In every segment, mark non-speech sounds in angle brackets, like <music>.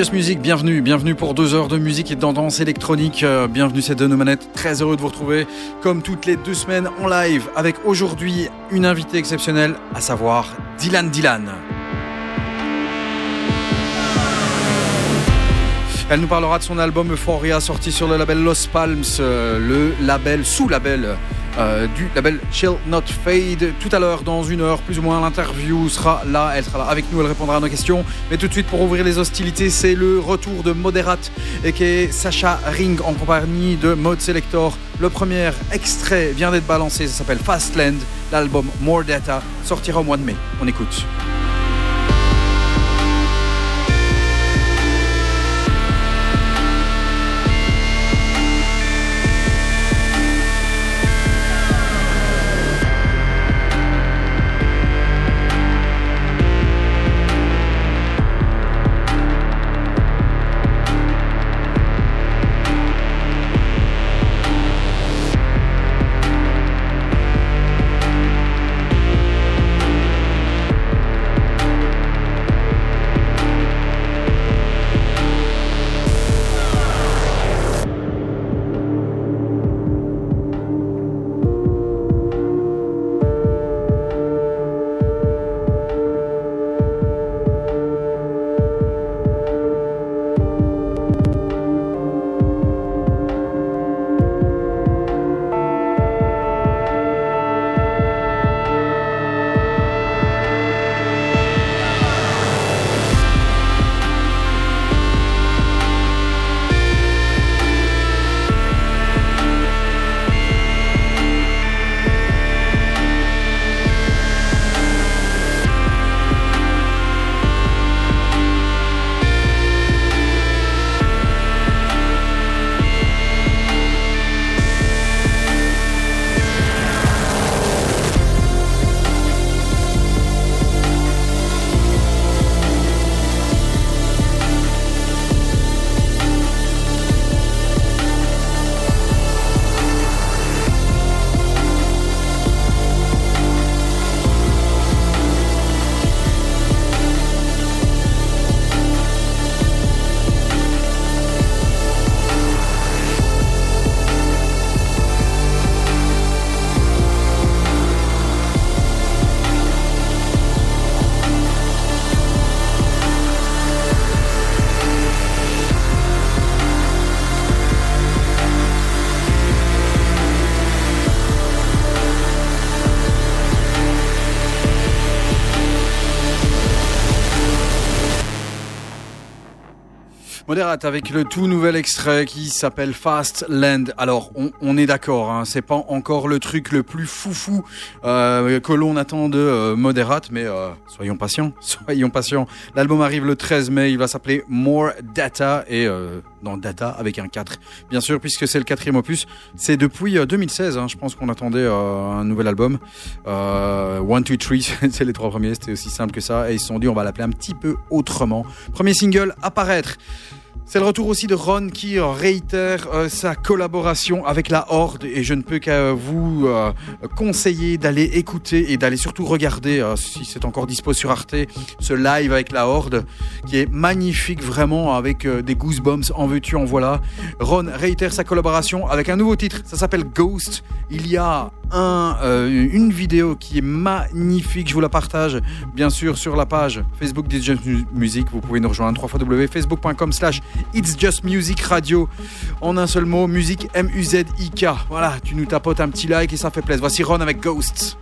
Just Music, bienvenue, bienvenue pour deux heures de musique et de électronique. Euh, bienvenue, c'est nos manettes. Très heureux de vous retrouver, comme toutes les deux semaines, en live, avec aujourd'hui une invitée exceptionnelle, à savoir Dylan Dylan. Elle nous parlera de son album Euphoria sorti sur le label Los Palms, euh, le label sous-label euh, du label Chill Not Fade. Tout à l'heure, dans une heure plus ou moins, l'interview sera là. Elle sera là avec nous, elle répondra à nos questions. Mais tout de suite, pour ouvrir les hostilités, c'est le retour de Moderate et qui est Sacha Ring en compagnie de Mode Selector. Le premier extrait vient d'être balancé, ça s'appelle Fastland. L'album More Data sortira au mois de mai. On écoute. Modérate avec le tout nouvel extrait qui s'appelle Fast Land. Alors, on, est d'accord, hein, c'est pas encore le truc le plus foufou euh, que l'on attend de euh, Modérate, mais euh, soyons patients, <laughs> soyons patients. L'album arrive le 13 mai, il va s'appeler More Data et euh, dans Data avec un 4, bien sûr, puisque c'est le quatrième opus. C'est depuis euh, 2016, hein, je pense qu'on attendait un nouvel album. One, Two, Three, <laughs> c'est les trois premiers, c'était aussi simple que ça, et ils se sont dit on va l'appeler un petit peu autrement. Premier single à paraître. C'est le retour aussi de Ron qui réitère euh, sa collaboration avec la Horde et je ne peux qu'à vous euh, conseiller d'aller écouter et d'aller surtout regarder euh, si c'est encore dispo sur Arte ce live avec la Horde qui est magnifique vraiment avec euh, des goosebumps en veux-tu en voilà. Ron réitère sa collaboration avec un nouveau titre, ça s'appelle Ghost. Il y a un, euh, une vidéo qui est magnifique. Je vous la partage, bien sûr, sur la page Facebook Just Music. Vous pouvez nous rejoindre www.facebook.com It's Just Music Radio. En un seul mot, musique M-U-Z-I-K. Voilà, tu nous tapotes un petit like et ça fait plaisir. Voici Ron avec Ghosts.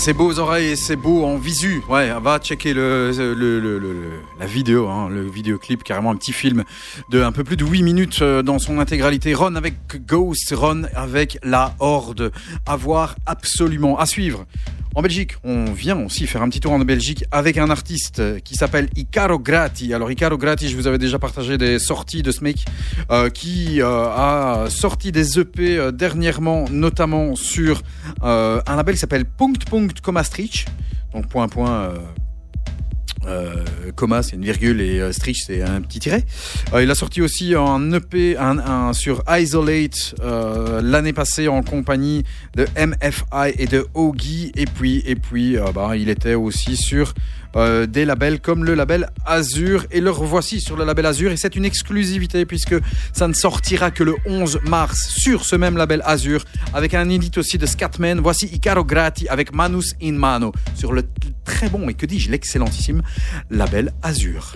C'est beau aux oreilles et c'est beau en visu. Ouais, va checker le, la vidéo, hein, le vidéoclip, carrément un petit film de un peu plus de 8 minutes euh, dans son intégralité. Ron avec Ghost, Ron avec la Horde. À voir absolument, à suivre. En Belgique, on vient aussi faire un petit tour en Belgique avec un artiste qui s'appelle Icaro Grati. Alors Icaro Grati, je vous avais déjà partagé des sorties de ce mec euh, qui euh, a sorti des EP euh, dernièrement, notamment sur euh, un label qui s'appelle Punkt Punkt Comastrich. Donc point euh, Coma, c'est une virgule et euh, Strich, c'est un petit tiret. Euh, il a sorti aussi un EP un, un, sur Isolate euh, l'année passée en compagnie de MFI et de Ogi. Et puis, et puis euh, bah, il était aussi sur euh, des labels comme le label Azur. Et le revoici sur le label Azur. Et c'est une exclusivité puisque ça ne sortira que le 11 mars sur ce même label Azur avec un edit aussi de Scatman. Voici Icaro Grati avec Manus in Mano sur le très bon et que dis-je l'excellentissime label Azur.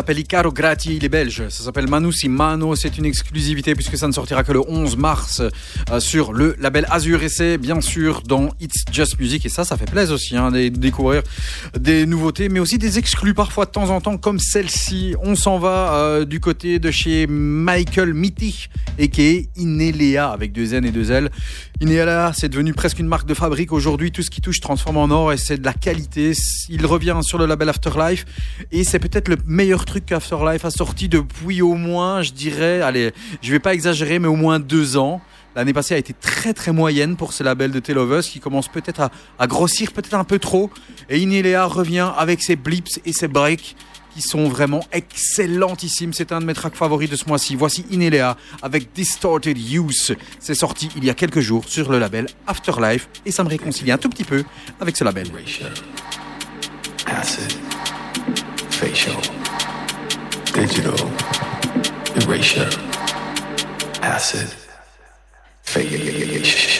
S'appelle Icaro Grati, il est belge. Ça s'appelle Manu Mano. C'est une exclusivité puisque ça ne sortira que le 11 mars euh, sur le label Azure. Et c'est bien sûr dans It's Just Music. Et ça, ça fait plaisir aussi hein, de découvrir des nouveautés, mais aussi des exclus parfois de temps en temps, comme celle-ci. On s'en va euh, du côté de chez Michael Mitty et qui est Inelea avec deux N et deux L. Inelea, c'est devenu presque une marque de fabrique aujourd'hui. Tout ce qui touche transforme en or et c'est de la qualité. Il revient sur le label Afterlife et c'est peut-être le meilleur truc qu'Afterlife a sorti depuis au moins, je dirais, allez, je vais pas exagérer, mais au moins deux ans. L'année passée a été très très moyenne pour ce label de Telovus qui commence peut-être à, grossir peut-être un peu trop. Et Inelea revient avec ses blips et ses breaks qui sont vraiment excellentissimes. C'est un de mes tracks favoris de ce mois-ci. Voici Inelea avec Distorted Use. C'est sorti il y a quelques jours sur le label Afterlife et ça me réconcilie un tout petit peu avec ce label. Digital, erasure, acid, facial.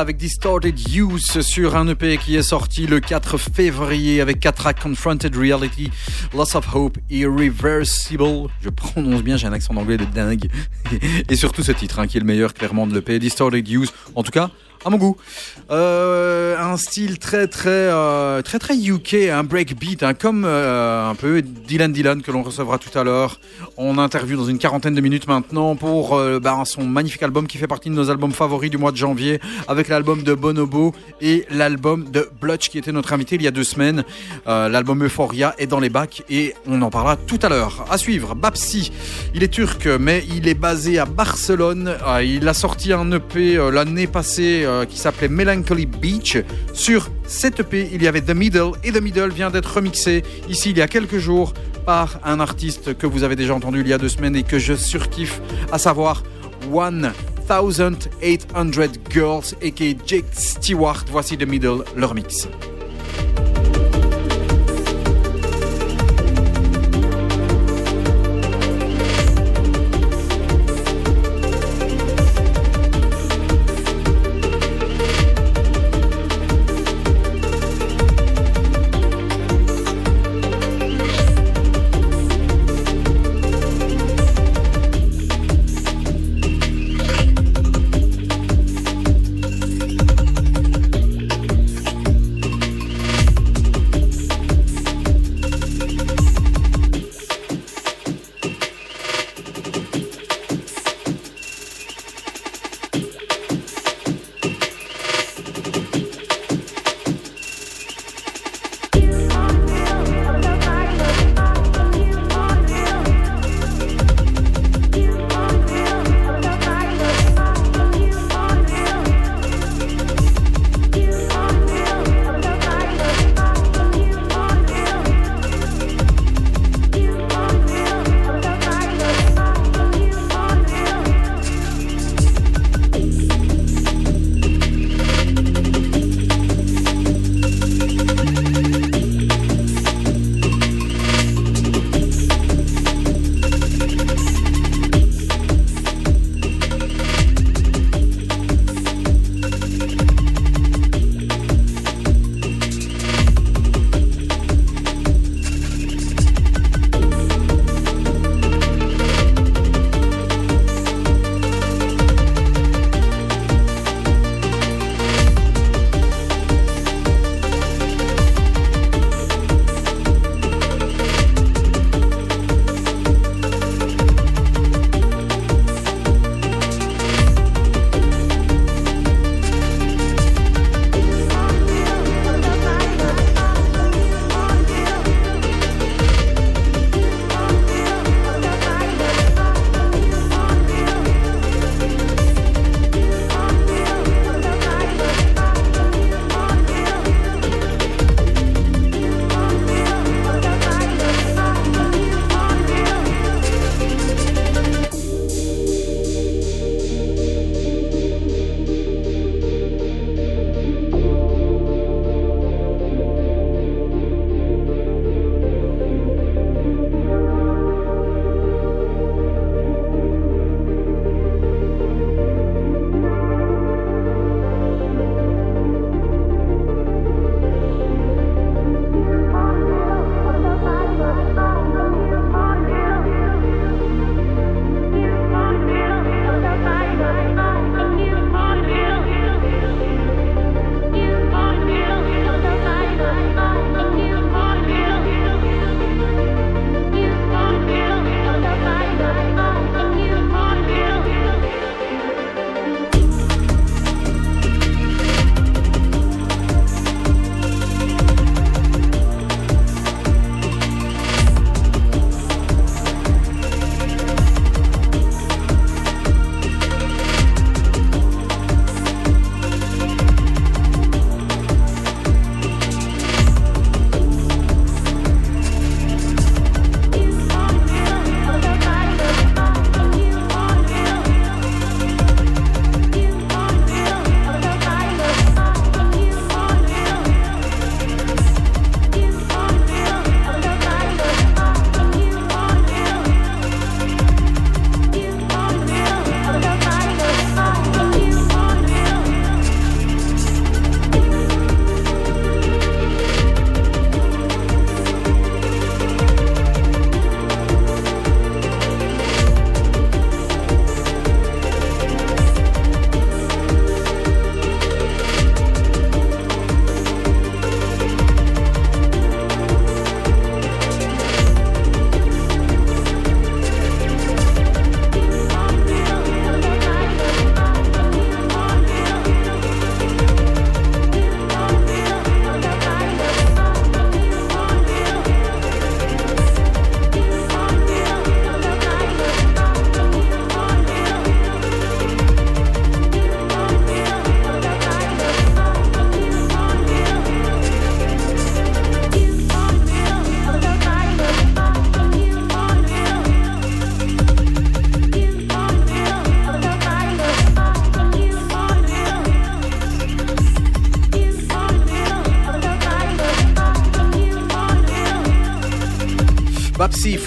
Avec Distorted Use sur un EP qui est sorti le 4 février avec 4 tracks Confronted Reality, Loss of Hope, Irreversible. Je prononce bien, j'ai un accent anglais de dingue. <laughs> Et surtout ce titre hein, qui est le meilleur clairement de l'EP, Distorted Use. En tout cas, à mon goût. Euh, un style très très euh, très très UK, un breakbeat, hein, comme euh, un peu Dylan Dylan que l'on recevra tout à l'heure. On interview dans une quarantaine de minutes maintenant pour euh, bah, son magnifique album qui fait partie de nos albums favoris du mois de janvier, avec l'album de Bonobo et l'album de Blutch qui était notre invité il y a deux semaines. Euh, l'album Euphoria est dans les bacs et on en parlera tout à l'heure. À suivre, Babsi. Il est turc mais il est basé à Barcelone. Euh, il a sorti un EP l'année passée qui s'appelait Melancholy Beach. Sur cet EP, il y avait The Middle et The Middle vient d'être remixé ici il y a quelques jours un artiste que vous avez déjà entendu il y a deux semaines et que je surkiffe, à savoir One 1800 Girls aka Jake Stewart. Voici The Middle, leur mix.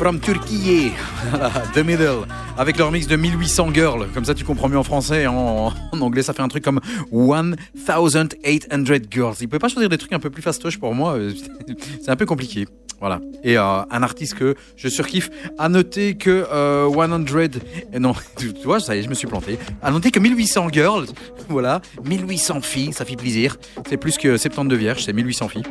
From Turkey, <laughs> The Middle, avec leur mix de 1800 Girls. Comme ça, tu comprends mieux en français. En, en anglais, ça fait un truc comme 1800 Girls. Ils pouvaient pas choisir des trucs un peu plus fastoches pour moi. <laughs> C'est un peu compliqué. Voilà. Et euh, un artiste que je surkiffe. À noter que euh, 100... Et non, <laughs> tu vois, ça y est, je me suis planté. À noter que 1800 Girls, voilà, 1800 filles, ça fait plaisir. C'est plus que 72 vierges, c'est 1800 filles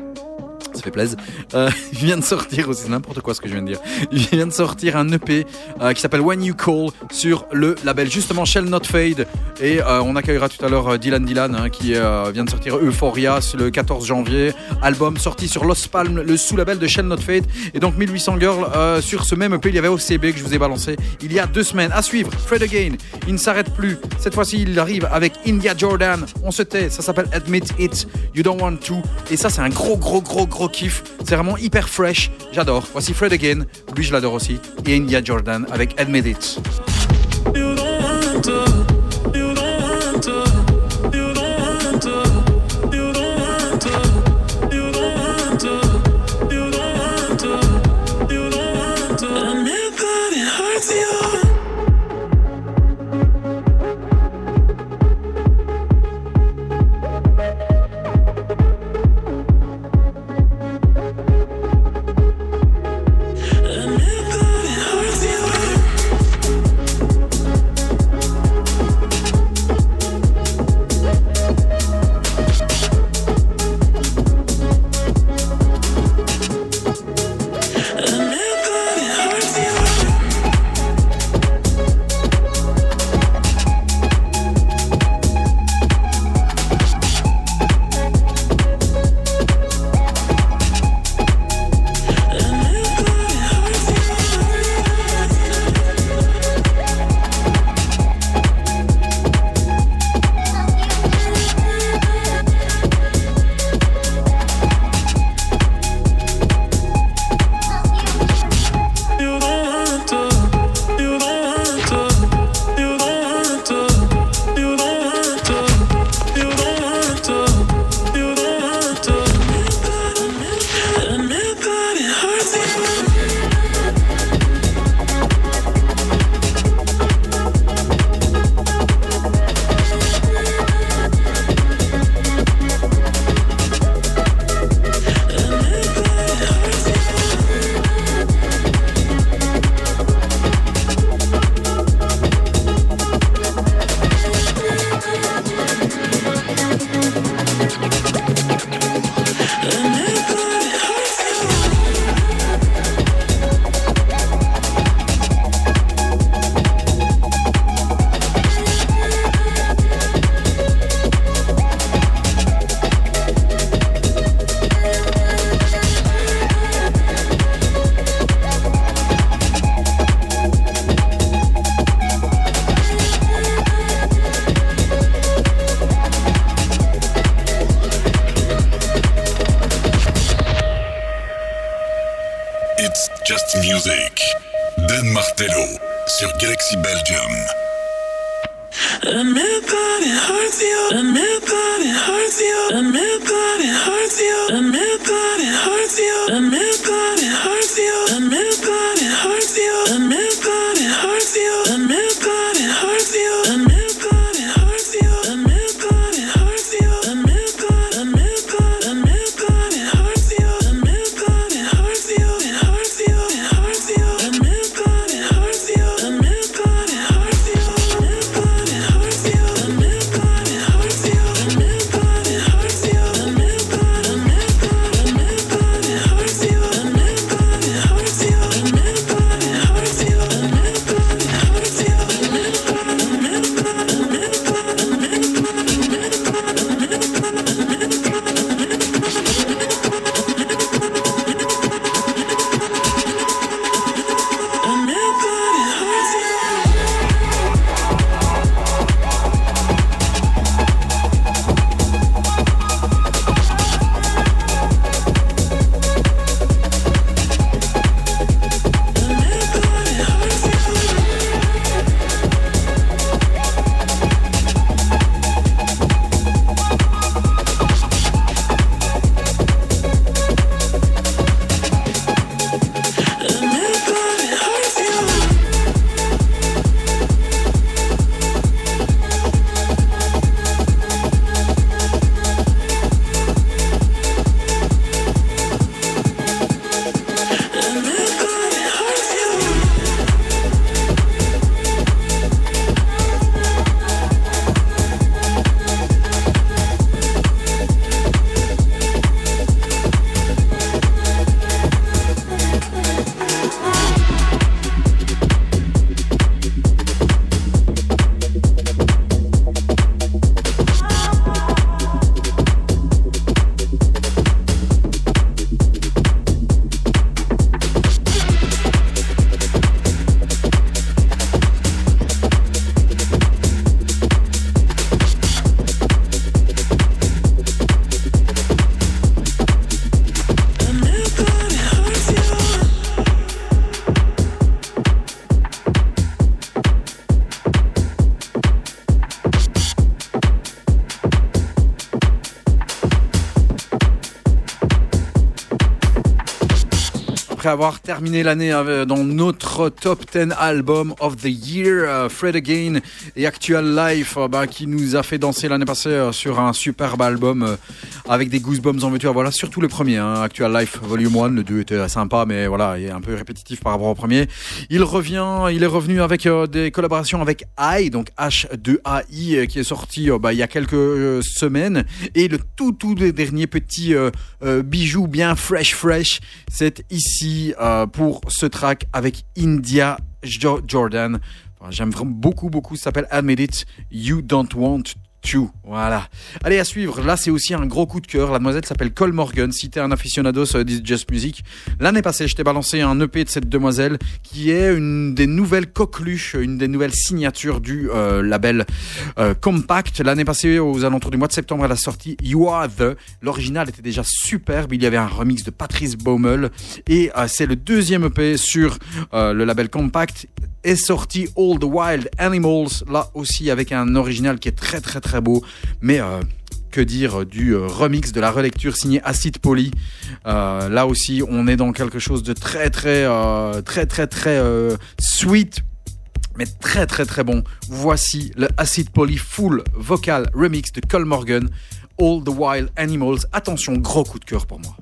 ça fait plaisir. Euh, <laughs> il vient de sortir aussi, n'importe quoi ce que je viens de dire. Il vient de sortir un EP euh, qui s'appelle When You Call sur le label justement Shell Not Fade. Et euh, on accueillera tout à l'heure euh, Dylan Dylan hein, qui vient de sortir Euphoria le 14 janvier. Album sorti sur Los Palm, le sous-label de Shell Not Fade. Et donc 1800 Girls euh, sur ce même EP. Il y avait OCB que je vous ai balancé il y a deux semaines. À suivre, Fred Again. Il ne s'arrête plus. Cette fois-ci, il arrive avec India Jordan. On se tait. Ça s'appelle Admit It. You Don't Want To. Et ça, c'est un gros, gros, gros, gros kiff. C'est vraiment hyper fresh. J'adore. Voici Fred Again. Lui, je l'adore aussi. Et India Jordan avec Admit It. Avoir terminé l'année euh, dans notre top 10 album of the year, euh, Fred Again et Actual Life, euh, bah, qui nous a fait danser l'année passée sur un superbe album avec des goosebumps en voiture. Voilà, surtout le premier, hein, Actual Life Volume 1. Le 2 était sympa, mais voilà, il est un peu répétitif par rapport au premier. Il revient, il est revenu avec des collaborations avec I, donc H2AI, qui est sorti bah, il y a quelques semaines. Et le tout, tout dernier petit bijou bien fresh, fresh, c'est ici pour ce track avec India Jordan. J'aime vraiment beaucoup, beaucoup. Ça s'appelle Admit It, You Don't Want voilà. Allez, à suivre. Là, c'est aussi un gros coup de cœur. La demoiselle s'appelle Cole Morgan. Si t'es un aficionado sur Just Music, l'année passée, je t'ai balancé un EP de cette demoiselle qui est une des nouvelles coqueluches, une des nouvelles signatures du euh, label euh, Compact. L'année passée, aux alentours du mois de septembre, elle a sorti You Are The. L'original était déjà superbe. Il y avait un remix de Patrice Baumel. Et euh, c'est le deuxième EP sur le label Compact est sorti All the Wild Animals, là aussi avec un original qui est très très très beau, mais euh, que dire du euh, remix de la relecture signée Acid Poly. Euh, là aussi, on est dans quelque chose de très très très très très sweet. Mais très très très bon. Voici le Acid Poly Full Vocal Remix de Cole Morgan, All the Wild Animals. Attention, gros coup de cœur pour moi.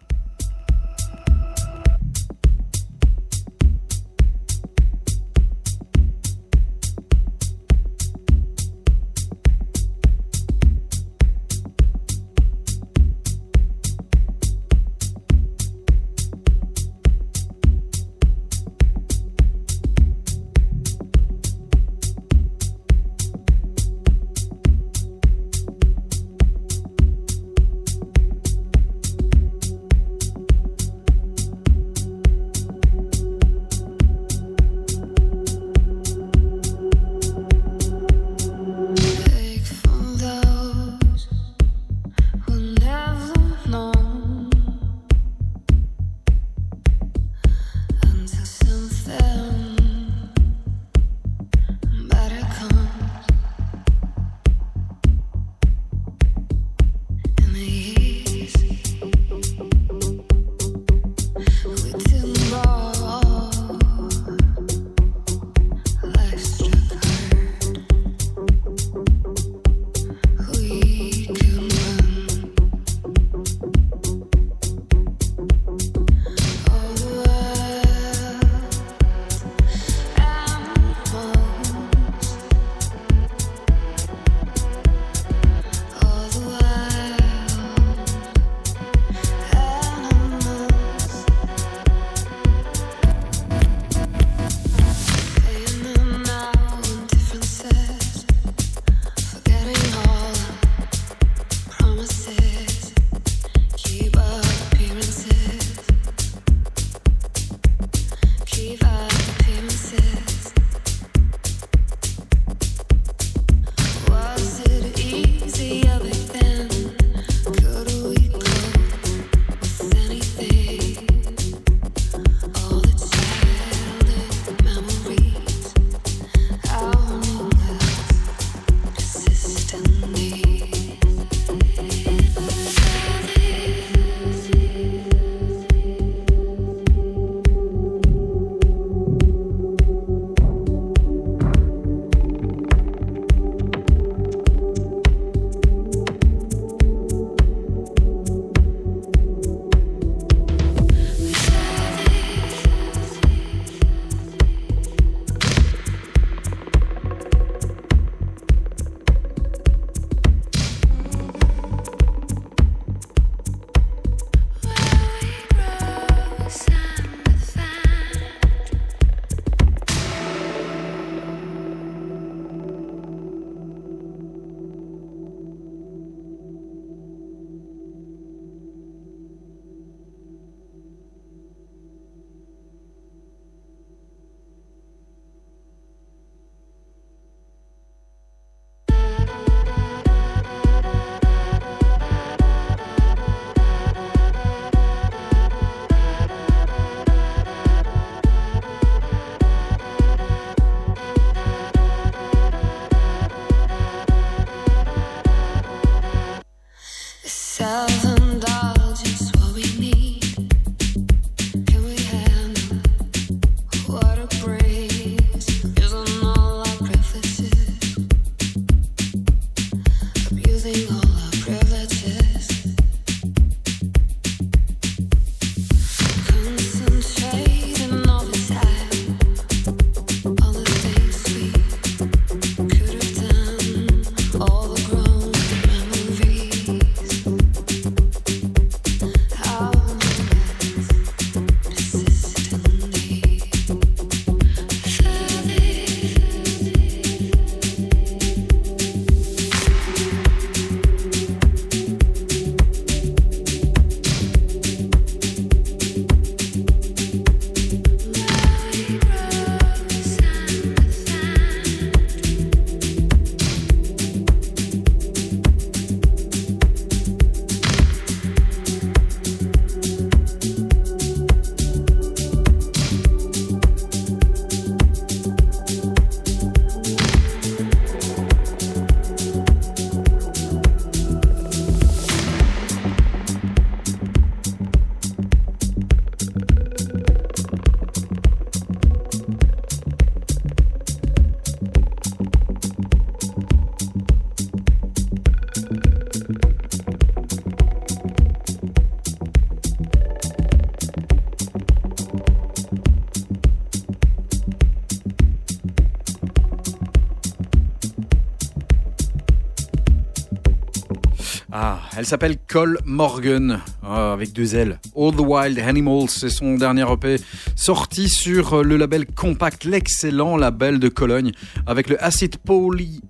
Elle s'appelle Cole Morgan, euh, avec deux L. All the Wild Animals, c'est son dernier EP, sorti sur le label Compact, l'excellent label de Cologne, avec le Acid Poly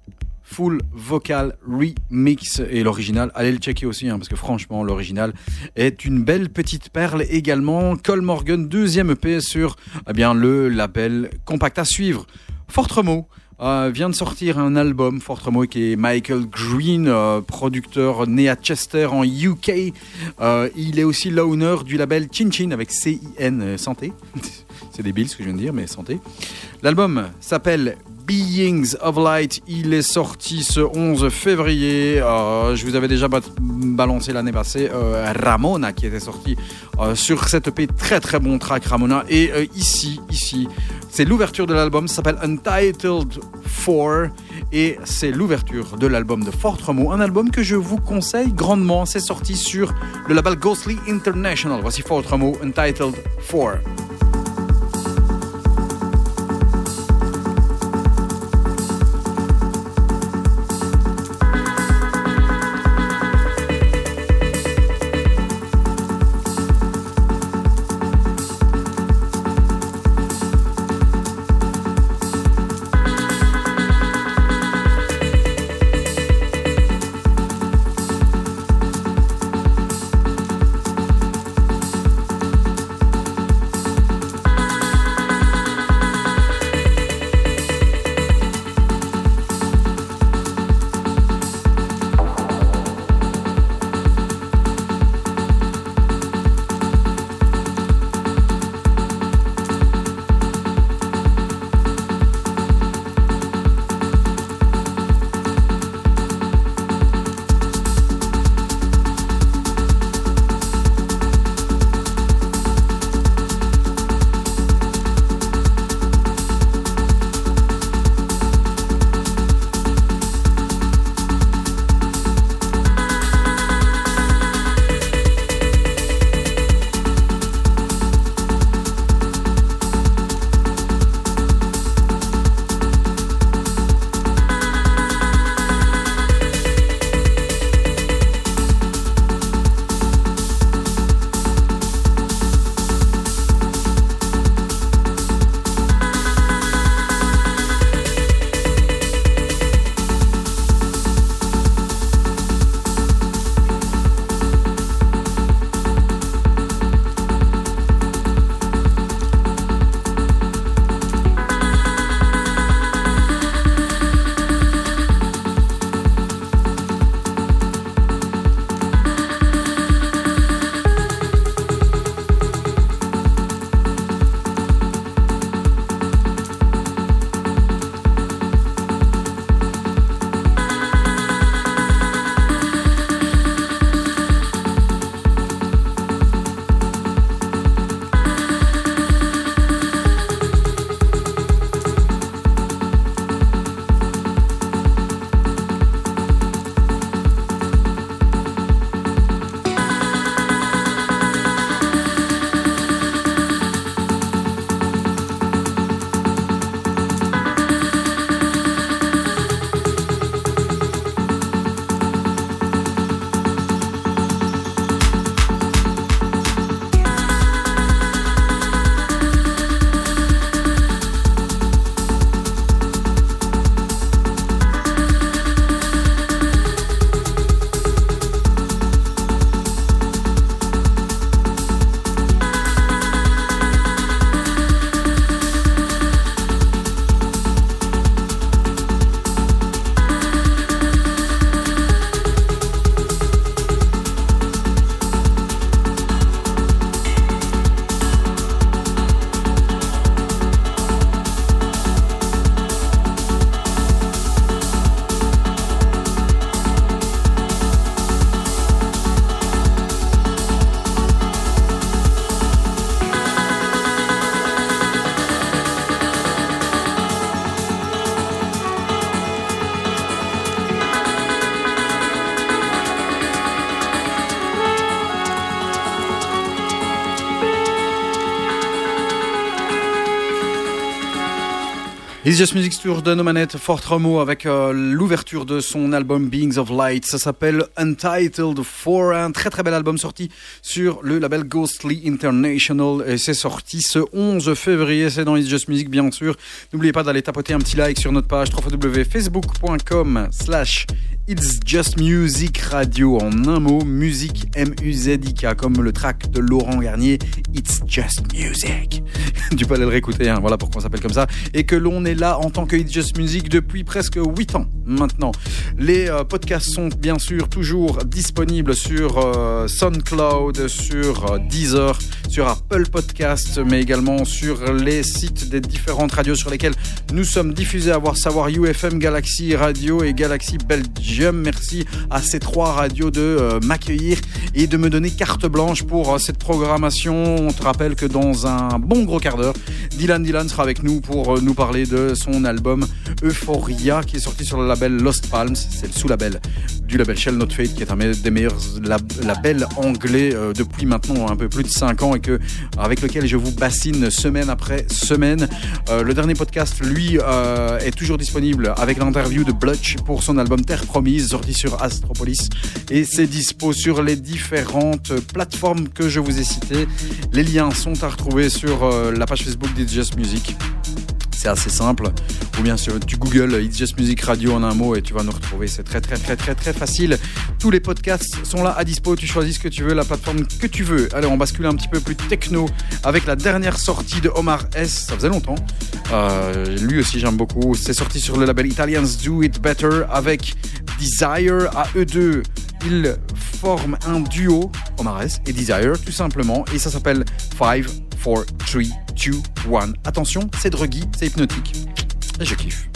Full Vocal Remix et l'original. Allez le checker aussi, hein, parce que franchement, l'original est une belle petite perle également. Cole Morgan, deuxième EP sur eh bien, le label Compact à suivre. Fortremo. Euh, vient de sortir un album, Fortremo, qui est Michael Green, euh, producteur né à Chester en UK. Euh, il est aussi l'owner du label Chin Chin avec C-I-N Santé. <laughs> C'est débile ce que je viens de dire, mais santé. L'album s'appelle Beings of Light. Il est sorti ce 11 février. Euh, je vous avais déjà balancé l'année passée euh, Ramona qui était sorti euh, sur cette EP. Très très bon track Ramona. Et ici, ici, c'est l'ouverture de l'album. Ça s'appelle Untitled 4 et c'est l'ouverture de l'album de Fort Remo. Un album que je vous conseille grandement. C'est sorti sur le label Ghostly International. Voici Fort Remo Untitled 4. It's Just Music Tour de Nomanette, Fort Remo avec euh, l'ouverture de son album Beings of Light. Ça s'appelle Untitled 4, un très très bel album sorti sur le label Ghostly International et c'est sorti ce 11 février. C'est dans It's Just Music bien sûr. N'oubliez pas d'aller tapoter un petit like sur notre page www.facebook.com slash It's Just Music Radio en un mot, musique M-U-Z-I-K comme le track de Laurent Garnier, It's Just Music. Peux aller le réécouter, hein, voilà pourquoi on s'appelle comme ça. Et que l'on est là en tant que It's Just Music depuis presque 8 ans maintenant. Les euh, podcasts sont bien sûr toujours disponibles sur euh, SoundCloud, sur euh, Deezer, sur Apple Podcast, mais également sur les sites des différentes radios sur lesquelles nous sommes diffusés, à voir savoir UFM, Galaxy Radio et Galaxy Belgium. Merci à ces trois radios de euh, m'accueillir et de me donner carte blanche pour euh, cette programmation. On te rappelle que dans un bon gros quart d'heure, Dylan Dylan sera avec nous pour euh, nous parler de son album Euphoria qui est sorti sur le label Lost Palms. C'est le sous-label du label Shell Not Fate qui est un des meilleurs labels anglais depuis maintenant un peu plus de 5 ans avec lequel je vous bassine semaine après semaine. le dernier podcast, lui, est toujours disponible avec l'interview de Blutch pour son album Terre Promise sorti sur Astropolis et c'est dispo sur les différentes plateformes que je vous ai citées. Les liens sont à retrouver sur euh, la page Facebook d'It's Just Music. C'est assez simple. Ou bien sûr, tu googles It's Just Music Radio en un mot et tu vas nous retrouver. C'est très très très très très facile. Tous les podcasts sont là à dispo. Tu choisis ce que tu veux, la plateforme que tu veux. Allez, on bascule un petit peu plus techno avec la dernière sortie de Omar S. Ça faisait longtemps. Euh, lui aussi, j'aime beaucoup. C'est sorti sur le label Italians Do It Better avec Desire. À eux deux, ils forment un duo, Omar S et Desire, tout simplement. Et ça s'appelle 5, 4, 3, 2, 1. Attention, c'est druggy, c'est hypnotique. Et je kiffe.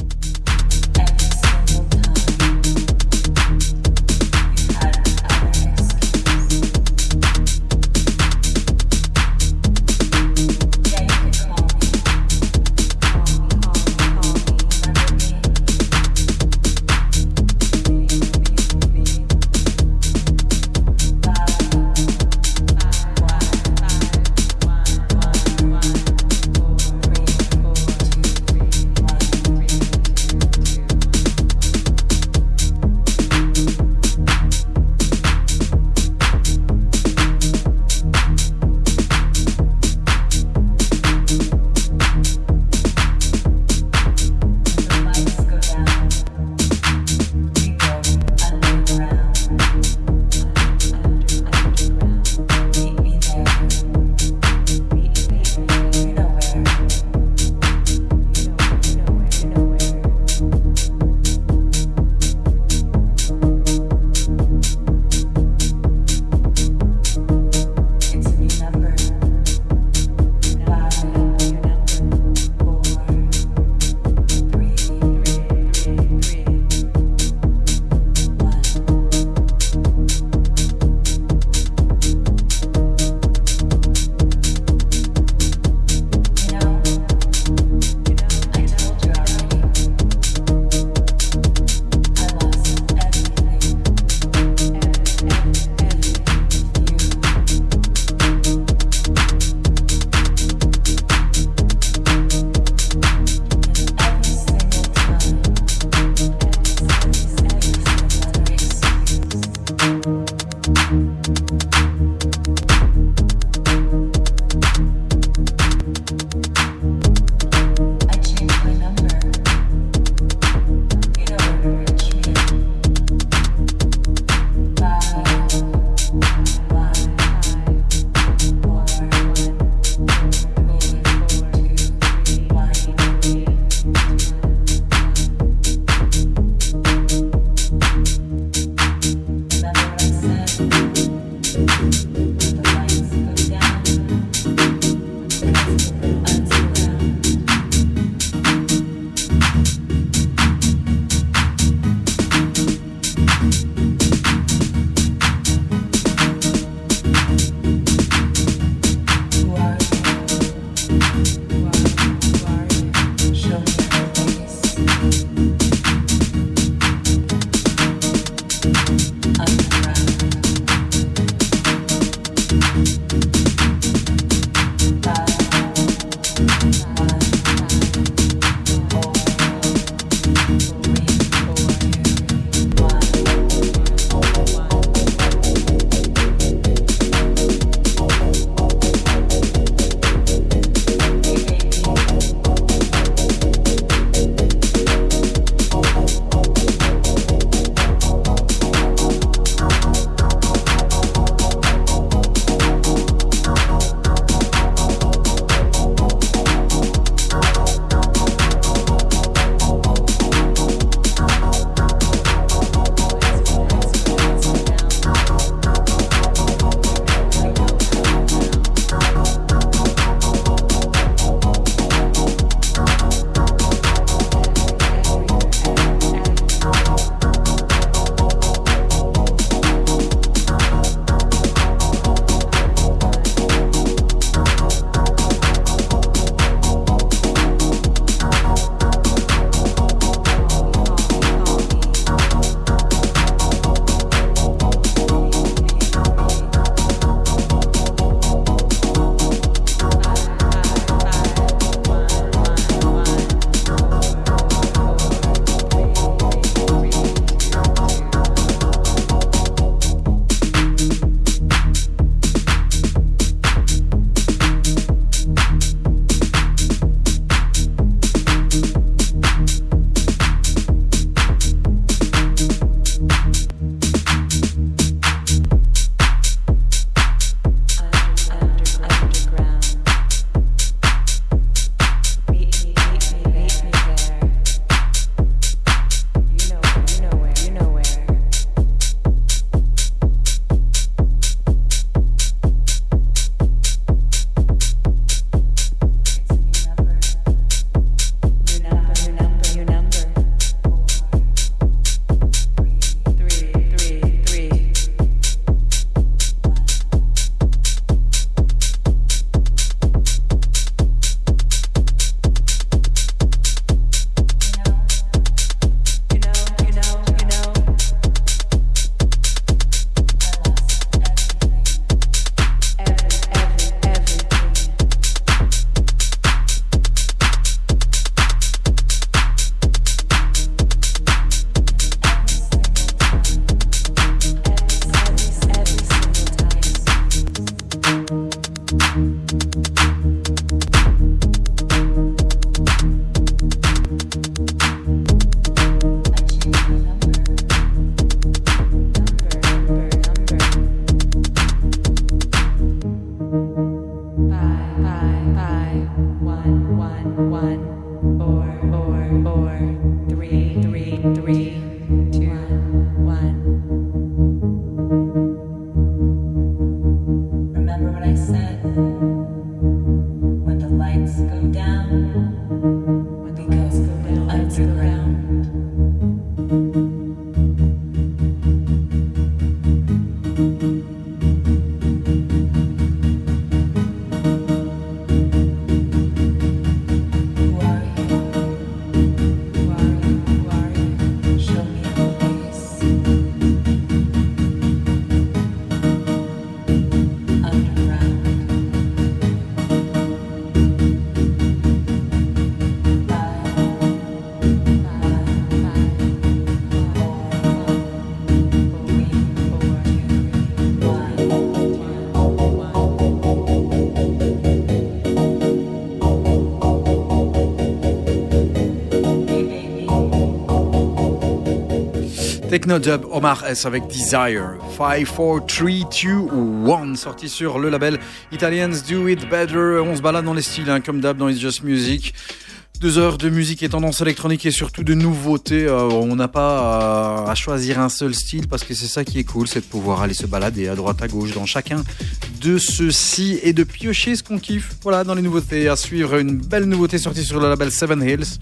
Technodub Omar S avec Desire. 5, 4, 3, 2, 1. Sorti sur le label Italians Do It Better. On se balade dans les styles, hein, comme d'hab dans It's Just Music. Deux heures de musique et tendance électronique et surtout de nouveautés. Euh, on n'a pas à choisir un seul style parce que c'est ça qui est cool, c'est de pouvoir aller se balader à droite à gauche dans chacun de ceux-ci et de piocher ce qu'on kiffe. Voilà, dans les nouveautés. À suivre, une belle nouveauté sortie sur le label Seven Hills.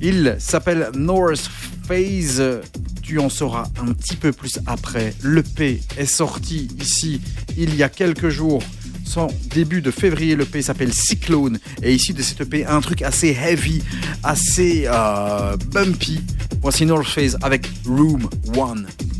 Il s'appelle North Phase. Tu en sauras un petit peu plus après. Le P est sorti ici il y a quelques jours. Son début de février, le P s'appelle Cyclone. Et ici de cette EP, un truc assez heavy, assez euh, bumpy. Voici North Phase avec Room 1.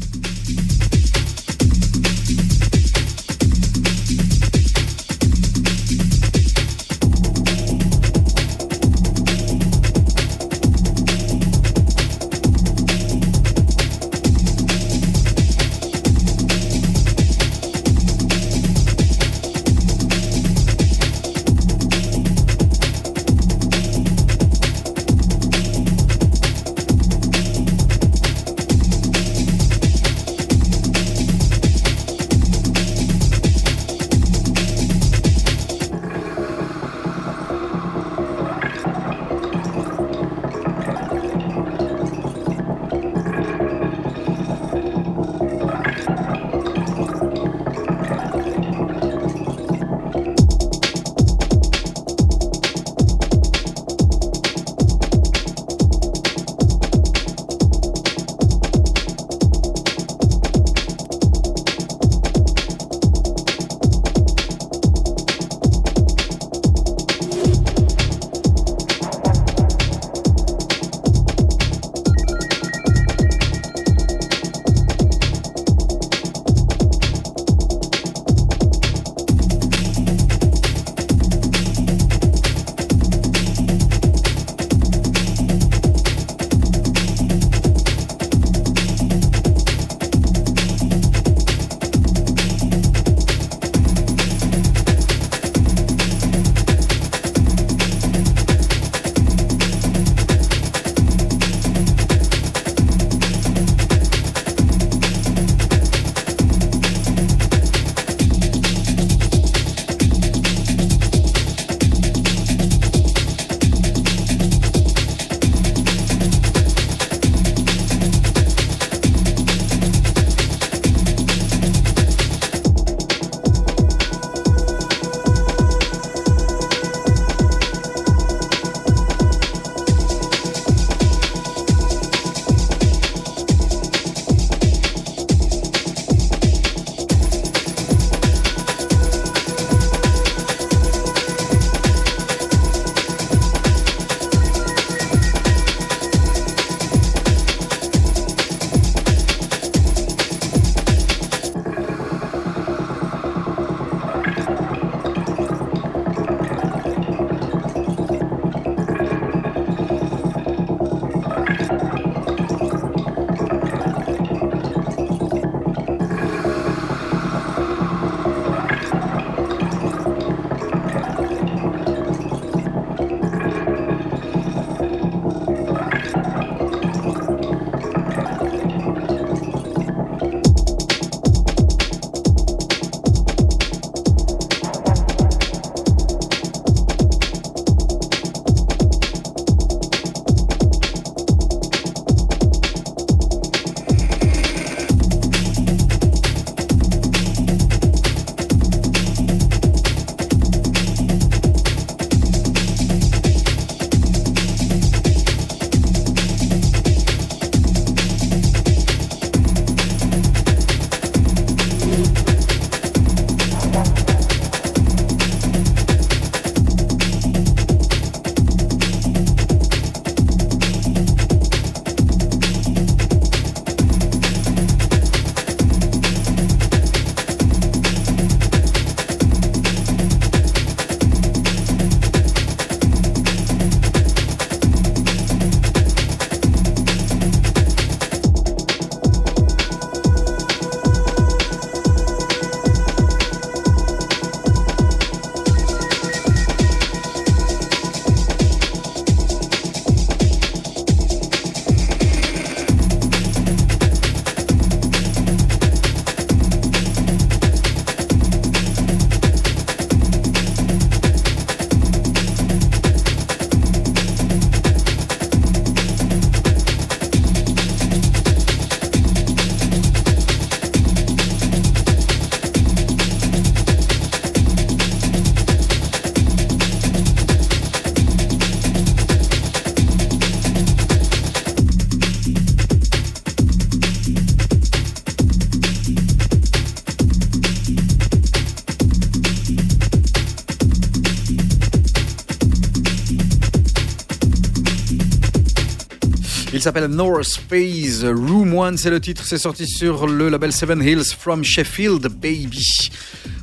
S'appelle North Phase Room One, c'est le titre, c'est sorti sur le label Seven Hills from Sheffield, baby.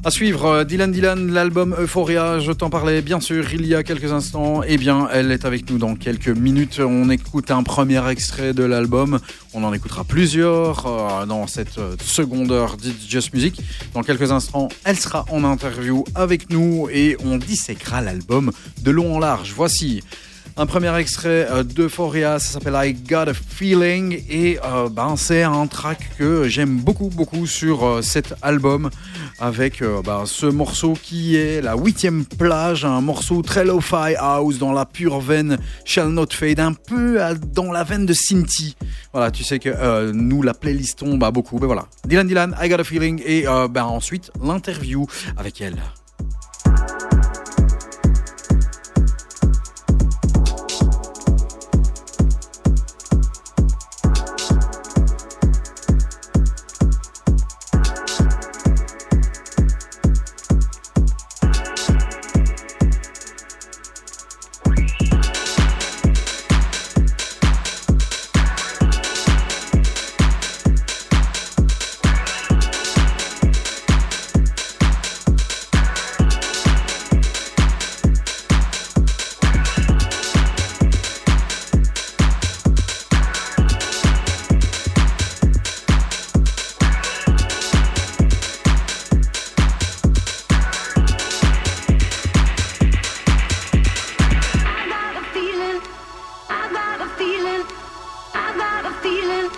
À suivre, euh, Dylan Dylan, l'album Euphoria, je t'en parlais bien sûr il y a quelques instants. Eh bien, elle est avec nous dans quelques minutes. On écoute un premier extrait de l'album. On en écoutera plusieurs euh, dans cette euh, seconde heure Just Music. Dans quelques instants, elle sera en interview avec nous et on disséquera l'album de long en large. Voici un premier extrait euh, d'Euphoria, ça s'appelle I Got a Feeling et euh, ben, c'est un track que j'aime beaucoup beaucoup sur euh, cet album avec ben, ce morceau qui est la huitième plage, un morceau très lo-fi house dans la pure veine Shall Not Fade, un peu dans la veine de Cinti. Voilà, tu sais que nous la playlistons bah, beaucoup, ben voilà. Dylan Dylan, I Got a Feeling et ben, ensuite l'interview avec elle. Feeling,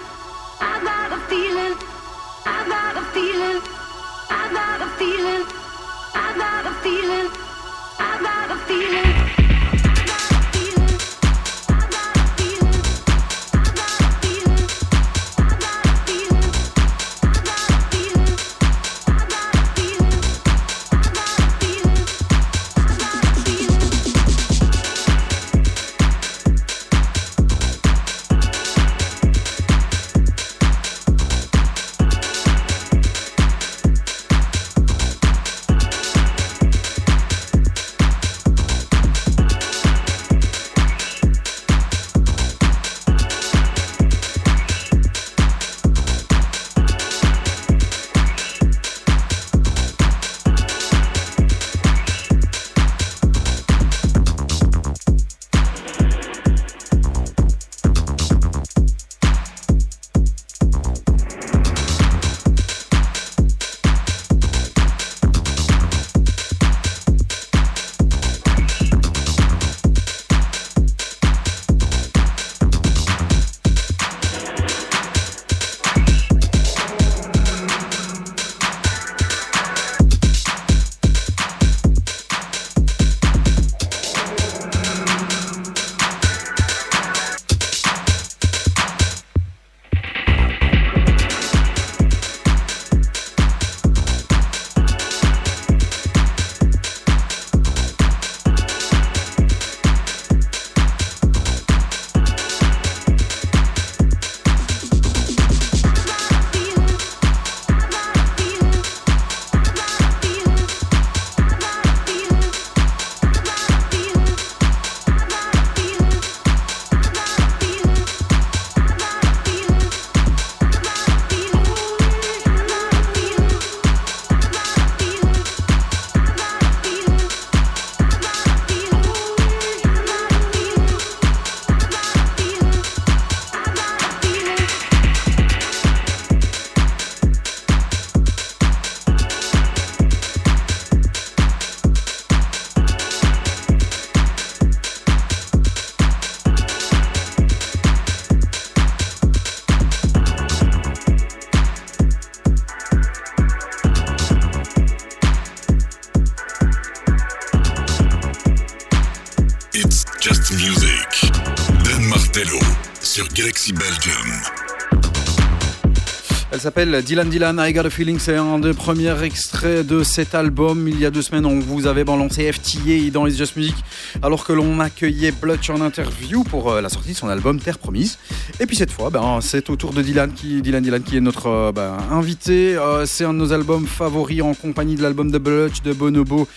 s'appelle Dylan Dylan, I Got a Feeling. C'est un des premiers extraits de cet album. Il y a deux semaines, on vous avait balancé FTA dans It's Just Music, alors que l'on accueillait Blutch en interview pour euh, la sortie de son album Terre Promise. Et puis cette fois, ben, c'est au tour de Dylan qui, Dylan Dylan qui est notre euh, ben, invité. Euh, c'est un de nos albums favoris en compagnie de l'album de Blutch de Bonobo.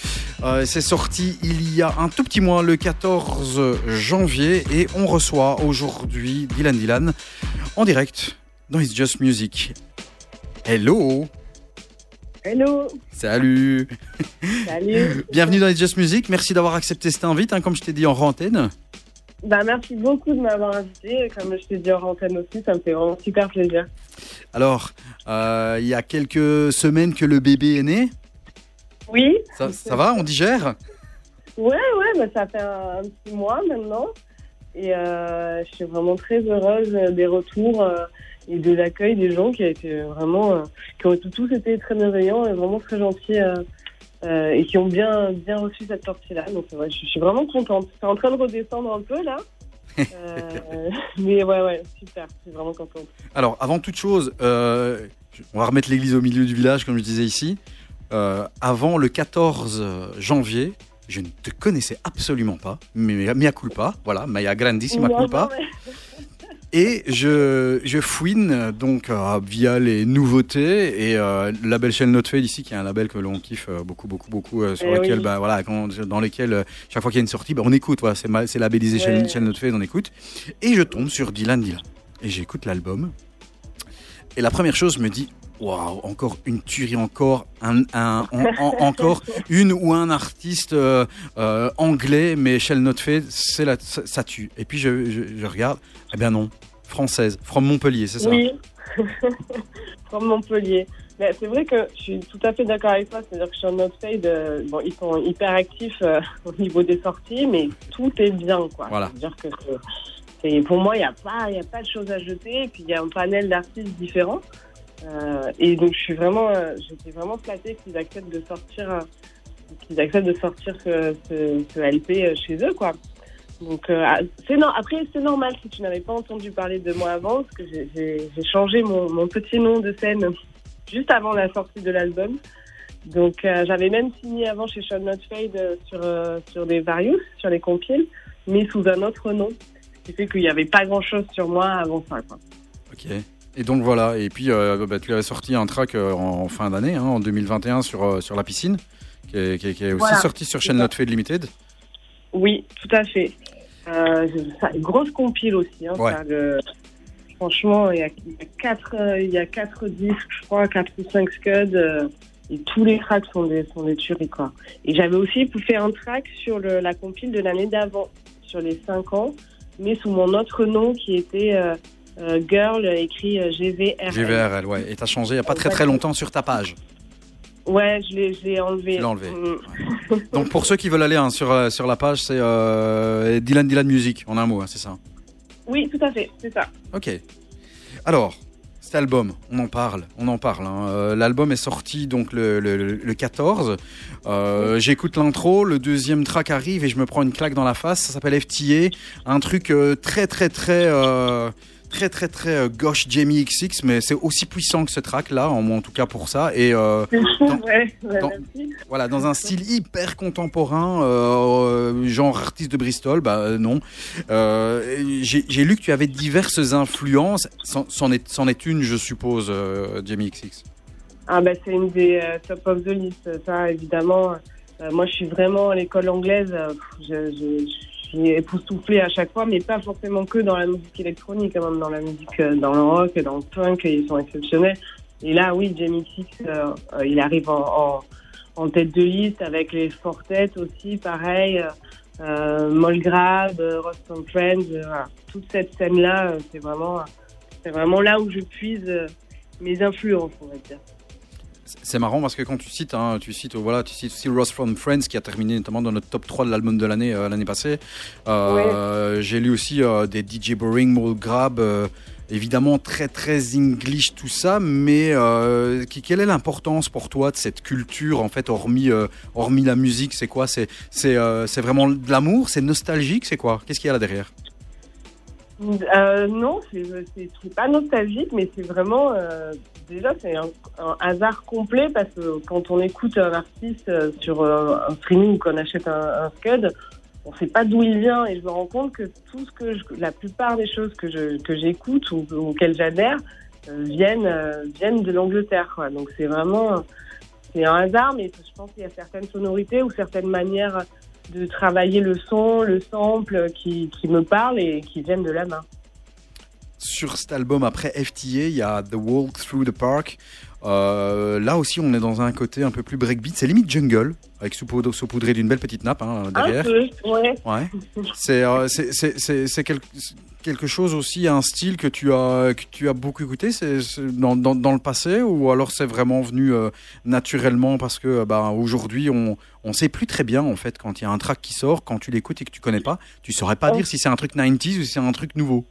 C'est sorti il y a un tout petit mois, le 14 janvier, et on reçoit aujourd'hui Dylan Dylan en direct dans It's Just Music. Hello Hello, Salut salut. <laughs> Bienvenue dans It's Just Music, merci d'avoir accepté cette invite, hein, comme je t'ai dit en antenne. bah, merci beaucoup de m'avoir invité. Comme je t'ai dit en antenne aussi, ça me fait vraiment super plaisir. Alors, euh, il y a quelques semaines que le bébé est né, Oui, ça, ça va, on digère? Ouais, ouais, bah, ça fait un, un petit mois maintenant. Et euh, je suis vraiment très heureuse des retours euh, et de l'accueil des gens qui a été vraiment, euh, qui ont tous été très bienveillants et vraiment très gentils euh, euh, et qui ont bien, bien reçu cette sortie-là. Donc ouais, je, je suis vraiment contente. C'est en train de redescendre un peu là. <laughs> Euh, mais ouais, ouais, super. Je suis vraiment contente. Alors, avant toute chose, euh, on va remettre l'église au milieu du village, comme je disais ici. Avant le 14 janvier, je ne te connaissais absolument pas, mais mea culpa, voilà, mea grandissima culpa. <laughs> Et je, je fouine donc euh, via les nouveautés et euh, le label Shell Not Fade ici, qui est un label que l'on kiffe euh, beaucoup, beaucoup, beaucoup, euh, sur Eh lequel, oui. bah, voilà, quand- dans lesquels euh, chaque fois qu'il y a une sortie, bah, on écoute. Voilà, c'est labellisé Shell, Ouais. Shell Not Fade, on écoute. Et je tombe sur Dylan Dylan et j'écoute l'album. Et la première chose, me dis, waouh, encore une tuerie, encore un, un- en- en- encore une ou un artiste euh, euh, anglais, mais Shell Not Fade, c'est la, ça, ça tue. Et puis je, je, je regarde, eh bien non, française, from Montpellier, c'est ça? Oui, <laughs> from Montpellier. Mais c'est vrai que je suis tout à fait d'accord avec toi. C'est-à-dire que sur Notefade, euh, bon, ils sont hyper actifs au niveau des sorties, mais tout est bien, quoi. Voilà. C'est-à-dire que c'est- pour moi, il n'y a pas, y a pas de choses à jeter. Et puis il y a un panel d'artistes différents. Euh, et donc je suis vraiment, euh, j'étais vraiment flattée qu'ils acceptent de sortir, euh, qu'ils acceptent de sortir ce, LP chez eux, quoi. Donc ah, c'est non. Après c'est normal si tu n'avais pas entendu parler de moi avant, parce que j'ai- changé mon, petit nom de scène juste avant la sortie de l'album. Donc j'avais même signé avant chez Sean Not Fade sur sur des Various, sur les compiles, mais sous un autre nom, ce qui fait qu'il n'y avait pas grand chose sur moi avant ça. Quoi. Ok. Et donc voilà, et puis euh, bah, tu avais sorti un track euh, en, fin d'année, hein, en 2021, sur, euh, sur la piscine, qui est, qui est- qui est aussi Voilà, sorti sur ça. Not Fade Limited. Oui, tout à fait. Ça- grosse compile aussi. Hein, Ouais. ça, le- franchement, il y, a, y a quatre, il y a quatre disques, je crois, quatre ou cinq scuds. et tous les tracks sont des, sont des tueries, quoi. Et j'avais aussi fait un track sur le, la compile de l'année d'avant, sur les cinq ans, mais sous mon autre nom qui était euh, euh, Girl, écrit euh, GVRL. GVRL, ouais. Et t'as changé il n'y a pas très très longtemps sur ta page. Ouais, je l'ai je l'ai enlevé. Enlevé. Mm. Donc pour <laughs> ceux qui veulent aller hein, sur, euh, sur la page, c'est euh, Dylan Dylan Music, en un mot, hein, c'est ça Oui, tout à fait, c'est ça. Ok. Alors, cet album, on en parle, on en parle. hein. Euh, L'album est sorti donc le, le- le 14. Euh, J'écoute l'intro, le deuxième track arrive et je me prends une claque dans la face. Ça s'appelle FTA, un truc euh, très très très euh, très très très euh, gauche Jamie XX, mais c'est aussi puissant que ce track là, en, en tout cas pour ça. Et euh, Dans- ouais, ouais, dans- merci. voilà, dans un style hyper contemporain, euh, genre artiste de Bristol, bah non. Euh, J'ai lu que tu avais diverses influences, c'en est, est une, je suppose, Jamie XX. Ah bah c'est une des top of the list, ça évidemment. Moi je suis vraiment à l'école anglaise, je, je, je suis époustouflée à chaque fois, mais pas forcément que dans la musique électronique, quand même dans la musique, euh, dans le rock, dans le punk, ils sont exceptionnels. Et là oui, Jamie Six, euh, euh, il arrive en, tête de liste avec les Fortet aussi, pareil. Euh, Molgrab, Ross and Friends, toute cette scène-là, c'est vraiment, c'est vraiment là où je puise mes influences, on va dire. C'est marrant parce que quand tu cites, hein, tu cites, voilà, tu cites aussi Ross from Friends qui a terminé notamment dans notre top 3 de l'album de l'année euh, l'année passée. Euh, J'ai lu aussi euh, des DJ Boring, Mole Grab, évidemment très très English tout ça, mais qui- quelle est l'importance pour toi de cette culture en fait, hormis hormis la musique, c'est quoi? C'est vraiment de l'amour, c'est nostalgique, c'est quoi? Qu'est-ce qu'il y a là derrière? Euh, non, c'est pas nostalgique, mais c'est vraiment. euh, déjà, c'est un, hasard complet parce que quand on écoute un artiste euh, sur un streaming ou qu'on achète un, Scud, on sait pas d'où il vient et je me rends compte que tout ce que la plupart des choses que j'écoute ou auxquelles j'adhère viennent viennent de l'Angleterre. Donc c'est vraiment c'est un hasard, mais je pense qu'il y a certaines sonorités ou certaines manières de travailler le son, le sample qui, qui me parlent et qui viennent de la main. Sur cet album, après FTA, il y a The Walk Through the Park. Euh, là aussi, on est dans un côté un peu plus breakbeat. C'est limite jungle, avec saupoudré, d'une belle petite nappe hein, derrière. Un peu, ouais. Ouais. C'est euh, quel- quelque chose aussi, un style que tu as, que tu as beaucoup écouté dans, dans, dans le passé ou alors c'est vraiment venu euh, naturellement parce que bah, aujourd'hui on on sait plus très bien en fait quand il y a un track qui sort, quand tu l'écoutes et que tu connais pas, tu saurais pas Oh. dire si c'est un truc 90s ou si c'est un truc nouveau.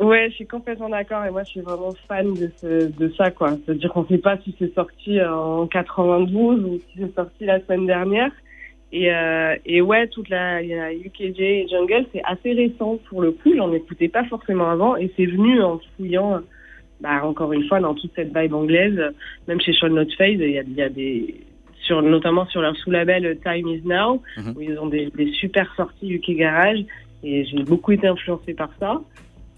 Ouais, je suis complètement d'accord et moi je suis vraiment fan de, ce, de ça quoi. C'est-à-dire qu'on sait pas si c'est sorti en 92 ou si c'est sorti la semaine dernière. Et, euh, et ouais, toute la, il y a UKJ et Jungle, c'est assez récent pour le coup. J'en écoutais pas forcément avant et c'est venu en fouillant, bah, encore une fois, dans toute cette vibe anglaise. Même chez Sean Not Fade, il y a, il y a des, sur, notamment sur leur sous-label Time Is Now, Mhm. où ils ont des, des super sorties UK Garage et j'ai beaucoup été influencée par ça.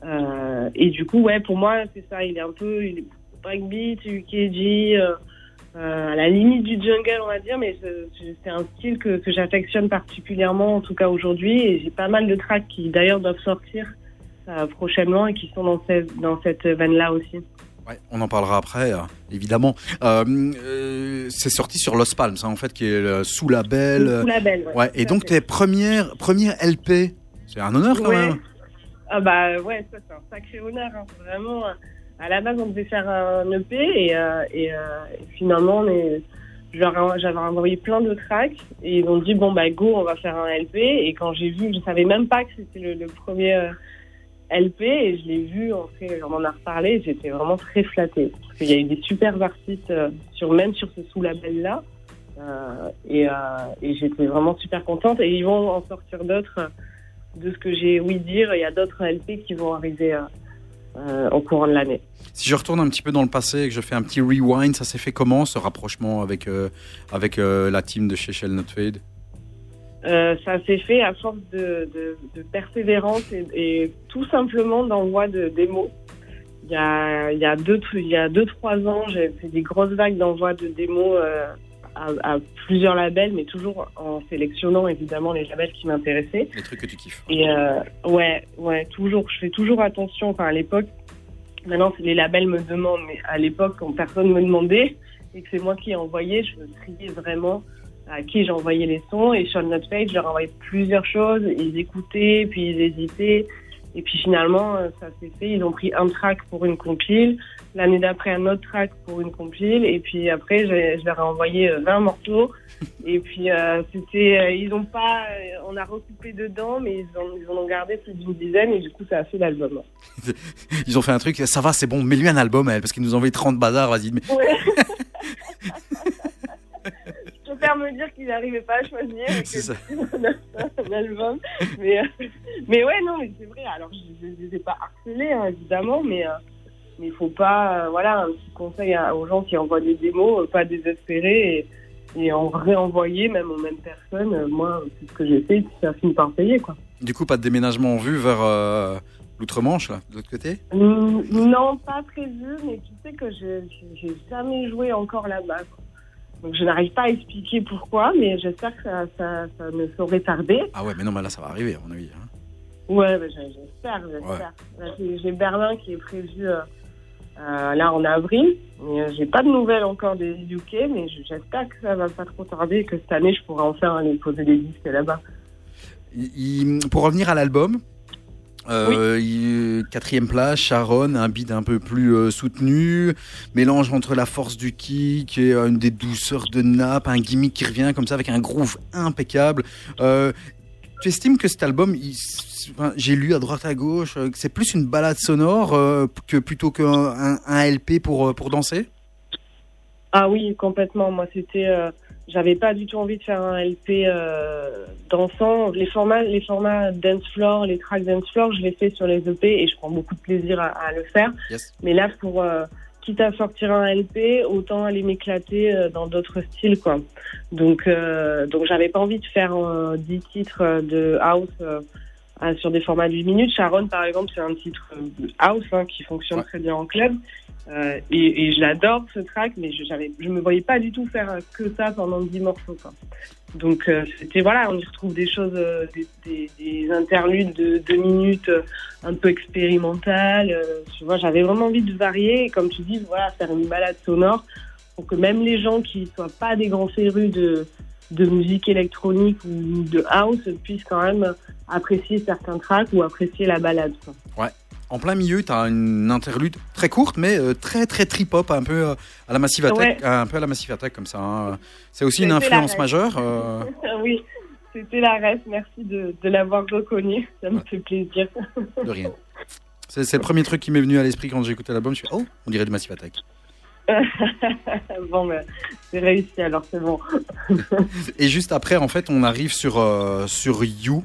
Euh, et du coup, ouais, pour moi, c'est ça. Il est un peu il est breakbeat, UKG, euh, euh, à la limite du jungle, on va dire, mais c'est- un style que, que j'affectionne particulièrement, en tout cas aujourd'hui. Et j'ai pas mal de tracks qui, d'ailleurs, doivent sortir euh, prochainement et qui sont dans cette, dans cette veine-là aussi. Ouais, on en parlera après, euh, évidemment. Euh, euh, c'est sorti sur Los Palms, hein, en fait, qui est le sous-label. euh, Sous label, ouais. Ouais, et donc tes premières, premières LP, c'est un honneur quand Ouais. même. Ah bah ouais, ça c'est un sacré honneur. hein. Vraiment, à la base on devait faire un EP et, euh, et, euh, et finalement on j'avais envoyé plein de tracks et ils ont dit bon bah go on va faire un LP et quand j'ai vu, je savais même pas que c'était le, premier euh, LP et je l'ai vu, fait, on en a reparlé, j'étais vraiment très flattée parce qu'il y a eu des super artistes euh, sur même sur ce sous-label là euh, et, euh, et j'étais vraiment super contente et ils vont en sortir d'autres. De ce que j'ai ouï dire, il y a d'autres LP qui vont arriver euh, euh, au courant de l'année. Si je retourne un petit peu dans le passé et que je fais un petit rewind, ça s'est fait comment ce rapprochement avec, euh, avec euh, la team de chez Shell Not Fade? Ça s'est fait à force de, de, de persévérance et, et tout simplement d'envoi de démos. Il y a, il y a deux, il y a deux, trois ans, j'ai fait des grosses vagues d'envoi de démos à, à plusieurs labels, mais toujours en sélectionnant évidemment les labels qui m'intéressaient. Les trucs que tu kiffes. Et euh, ouais, ouais, toujours. Je fais toujours attention. Enfin, à l'époque, maintenant les labels me demandent, mais à l'époque, quand personne me demandait et que c'est moi qui ai envoyé, je me triais vraiment à qui j'ai envoyé les sons. Et sur notre page, je leur envoyais plusieurs choses. Ils écoutaient, puis ils hésitaient. Et puis finalement, euh, ça s'est fait. Ils ont pris un track pour une compile. L'année d'après, un autre track pour une compile. Et puis après, je, leur ai envoyé euh, 20 morceaux. <laughs> Et puis euh, c'était, euh, ils ont pas, euh, on a recoupé dedans, mais ils en, ils en ont gardé plus d'une dizaine. Et du coup, ça a fait l'album. <laughs> Ils ont fait un truc, ça va, c'est bon, mets-lui un album, elle, parce qu'ils nous ont envoyé 30 bazars, vas-y. Ouais. <laughs> préfère me dire qu'ils n'arrivaient pas à choisir. <laughs> C'est ça. un album. Mais, euh, mais ouais, non, mais c'est vrai. Alors, je ne les ai pas harcelés, hein, évidemment, mais euh, il faut pas. euh, voilà, un petit conseil à- aux gens qui envoient des démos, euh, pas désespérer et, et en réenvoyer, même aux mêmes personnes. Moi, c'est ce que j'ai fait, ça finit par payer, quoi. Du coup, pas de déménagement en vue vers l'outre-Manche, là, de l'autre côté? Non, pas prévu, mais tu sais que je j'ai jamais joué encore là-bas. quoi. Donc je n'arrive pas à expliquer pourquoi, mais j'espère que ça, ça, ça ne saurait tarder. Ah ouais, mais non, mais là, ça va arriver, à mon avis. hein. Ouais, j'espère, j'espère. J'ai Berlin qui est prévu euh, euh, là en avril, mais euh, j'ai pas de nouvelles encore des UK, mais je- j'espère que ça va pas trop tarder et que cette année je pourrai enfin aller poser des disques là-bas. Pour revenir à l'album, euh, il- quatrième place, Sharon, un beat un peu plus euh, soutenu, mélange entre la force du kick et euh, une des douceurs de nappe, un gimmick qui revient comme ça avec un groove impeccable. Euh, tu estimes que cet album, il s- enfin, j'ai lu à droite à gauche, euh, que c'est plus une balade sonore euh, que plutôt qu'un un, un LP pour, euh, pour danser? Ah oui, complètement. Moi, c'était. Euh, j'avais pas du tout envie de faire un LP euh, dansant. Les formats, les formats dance floor, les tracks dance floor, je les fais sur les EP et je prends beaucoup de plaisir à, à le faire. Yes. Mais là, pour euh, quitte à sortir un LP, autant aller m'éclater euh, dans d'autres styles, quoi. Donc, euh, donc j'avais pas envie de faire euh, 10 titres euh, de house euh, euh, sur des formats de 8 minutes. Sharon, par exemple, c'est un titre euh, house hein, qui fonctionne Ouais. très bien en club. Euh, et, je l'adore ce track, mais je, je me voyais pas du tout faire que ça pendant 10 morceaux. Donc euh, c'était voilà, on y retrouve des choses, euh, des, des, des interludes de 2 minutes un peu expérimentales. tu vois, j'avais vraiment envie de varier, comme tu dis, voilà, faire une balade sonore pour que même les gens qui soient pas des grands férus de musique électronique ou de house puissent quand même apprécier certains tracks ou apprécier la balade. quoi. En plein milieu, tu as une interlude très courte, mais euh, très très trip-hop, un peu euh, à la Massive Attack, Ouais. un peu à la Massive Attack comme ça. hein. C'est aussi une influence majeure. euh, <laughs> oui, c'était la reste. Merci de, de l'avoir reconnu. Ça me fait plaisir. de rien. C'est le premier truc qui m'est venu à l'esprit quand j'ai écouté l'album. Je suis oh, on dirait du Massive Attack. <laughs> bon, mais c'est réussi alors, c'est bon. <laughs> Et juste après, en fait, on arrive sur, euh, sur You.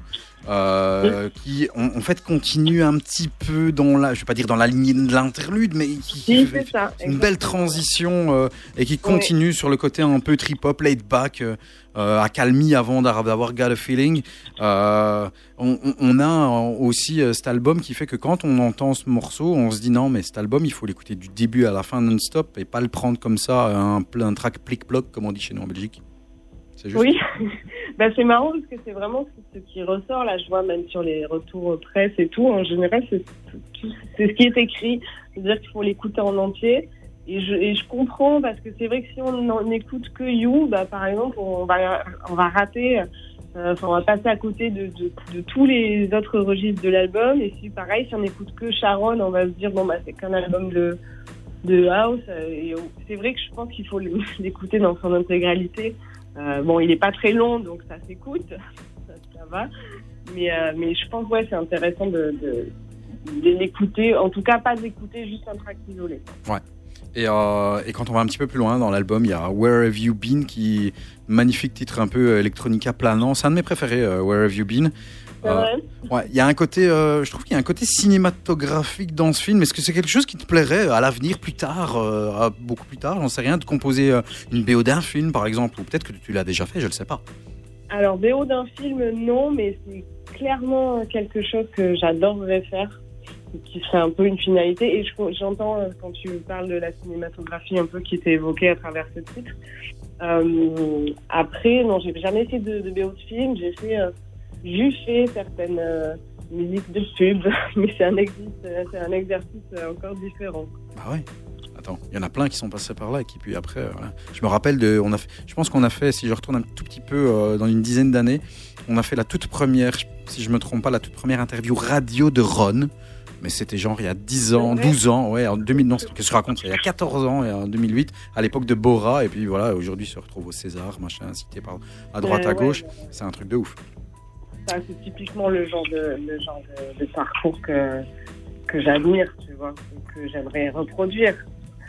Euh, qui en, en fait continue un petit peu dans la je vais pas dire dans la lignée de l'interlude mais qui, Si, fait ça. une belle transition euh, et qui continue sur le côté un peu trip hop laid back euh, euh, à calmie avant d'avoir Got a Feeling. On, a aussi cet album qui fait que quand on entend ce morceau on se dit non mais cet album il faut l'écouter du début à la fin non-stop et pas le prendre comme ça un, un track plic-ploc comme on dit chez nous en Belgique Oui, <laughs> bah, c'est marrant parce que c'est vraiment ce, qui ressort là. Je vois même sur les retours presse et tout. En général, c'est ce qui est écrit. C'est-à-dire qu'il faut l'écouter en entier. Et je, comprends parce que c'est vrai que si on n'en écoute que You, bah, par exemple, on va, on va rater. euh, Enfin, on va passer à côté de, de, tous les autres registres de l'album. Et si pareil, si on n'écoute que Sharon, on va se dire bon bah c'est qu'un album de de house. c'est vrai que je pense qu'il faut <laughs> l'écouter dans son intégralité. Euh, bon, il n'est pas très long, donc ça s'écoute, <laughs> ça, va. Mais, euh, mais je pense ouais, c'est intéressant de, l'écouter. En tout cas, pas d'écouter juste un track isolé. Et, euh, et quand on va un petit peu plus loin dans l'album, il y a Where Have You Been, qui magnifique titre un peu electronica planant. C'est un de mes préférés, Where Have You Been. C'est Euh, ouais, il y a un côté, euh, je trouve qu'il y a un côté cinématographique dans ce film. Est-ce que c'est quelque chose qui te plairait à l'avenir, plus tard, euh, beaucoup plus tard, j'en sais rien, de composer euh, une BO d'un film, par exemple, ou peut-être que tu l'as déjà fait, je ne sais pas. Alors, BO d'un film, non, mais c'est clairement quelque chose que j'adorerais faire, qui serait un peu une finalité. Et je- j'entends euh, quand tu parles de la cinématographie un peu qui était évoquée à travers ce titre. Euh, après, non, j'ai jamais fait de, de BO de film. J'ai fait, juste fait certaines euh, musiques de pub, <laughs> mais c'est un, existe- euh, c'est un exercice euh, encore différent. Bah ouais. Attends, il y en a plein qui sont passés par là et qui puis après, euh, voilà. je me rappelle de, on a fait, je pense qu'on a fait, si je retourne un tout petit peu euh, dans une dizaine d'années, on a fait la toute première, si je me trompe pas, la toute première interview radio de Ron. Mais c'était genre il y a 10 ans, C'est vrai 12 ans, ouais, en 2000, non, qu'est-ce que je raconte Il y a 14 ans, et en 2008, à l'époque de Bora, et puis voilà, aujourd'hui se retrouve au César, machin, cité par à droite, Euh, à gauche, c'est un truc de ouf. Ça, c'est typiquement le genre de, le genre de, de parcours que, que j'admire, tu vois, que j'aimerais reproduire.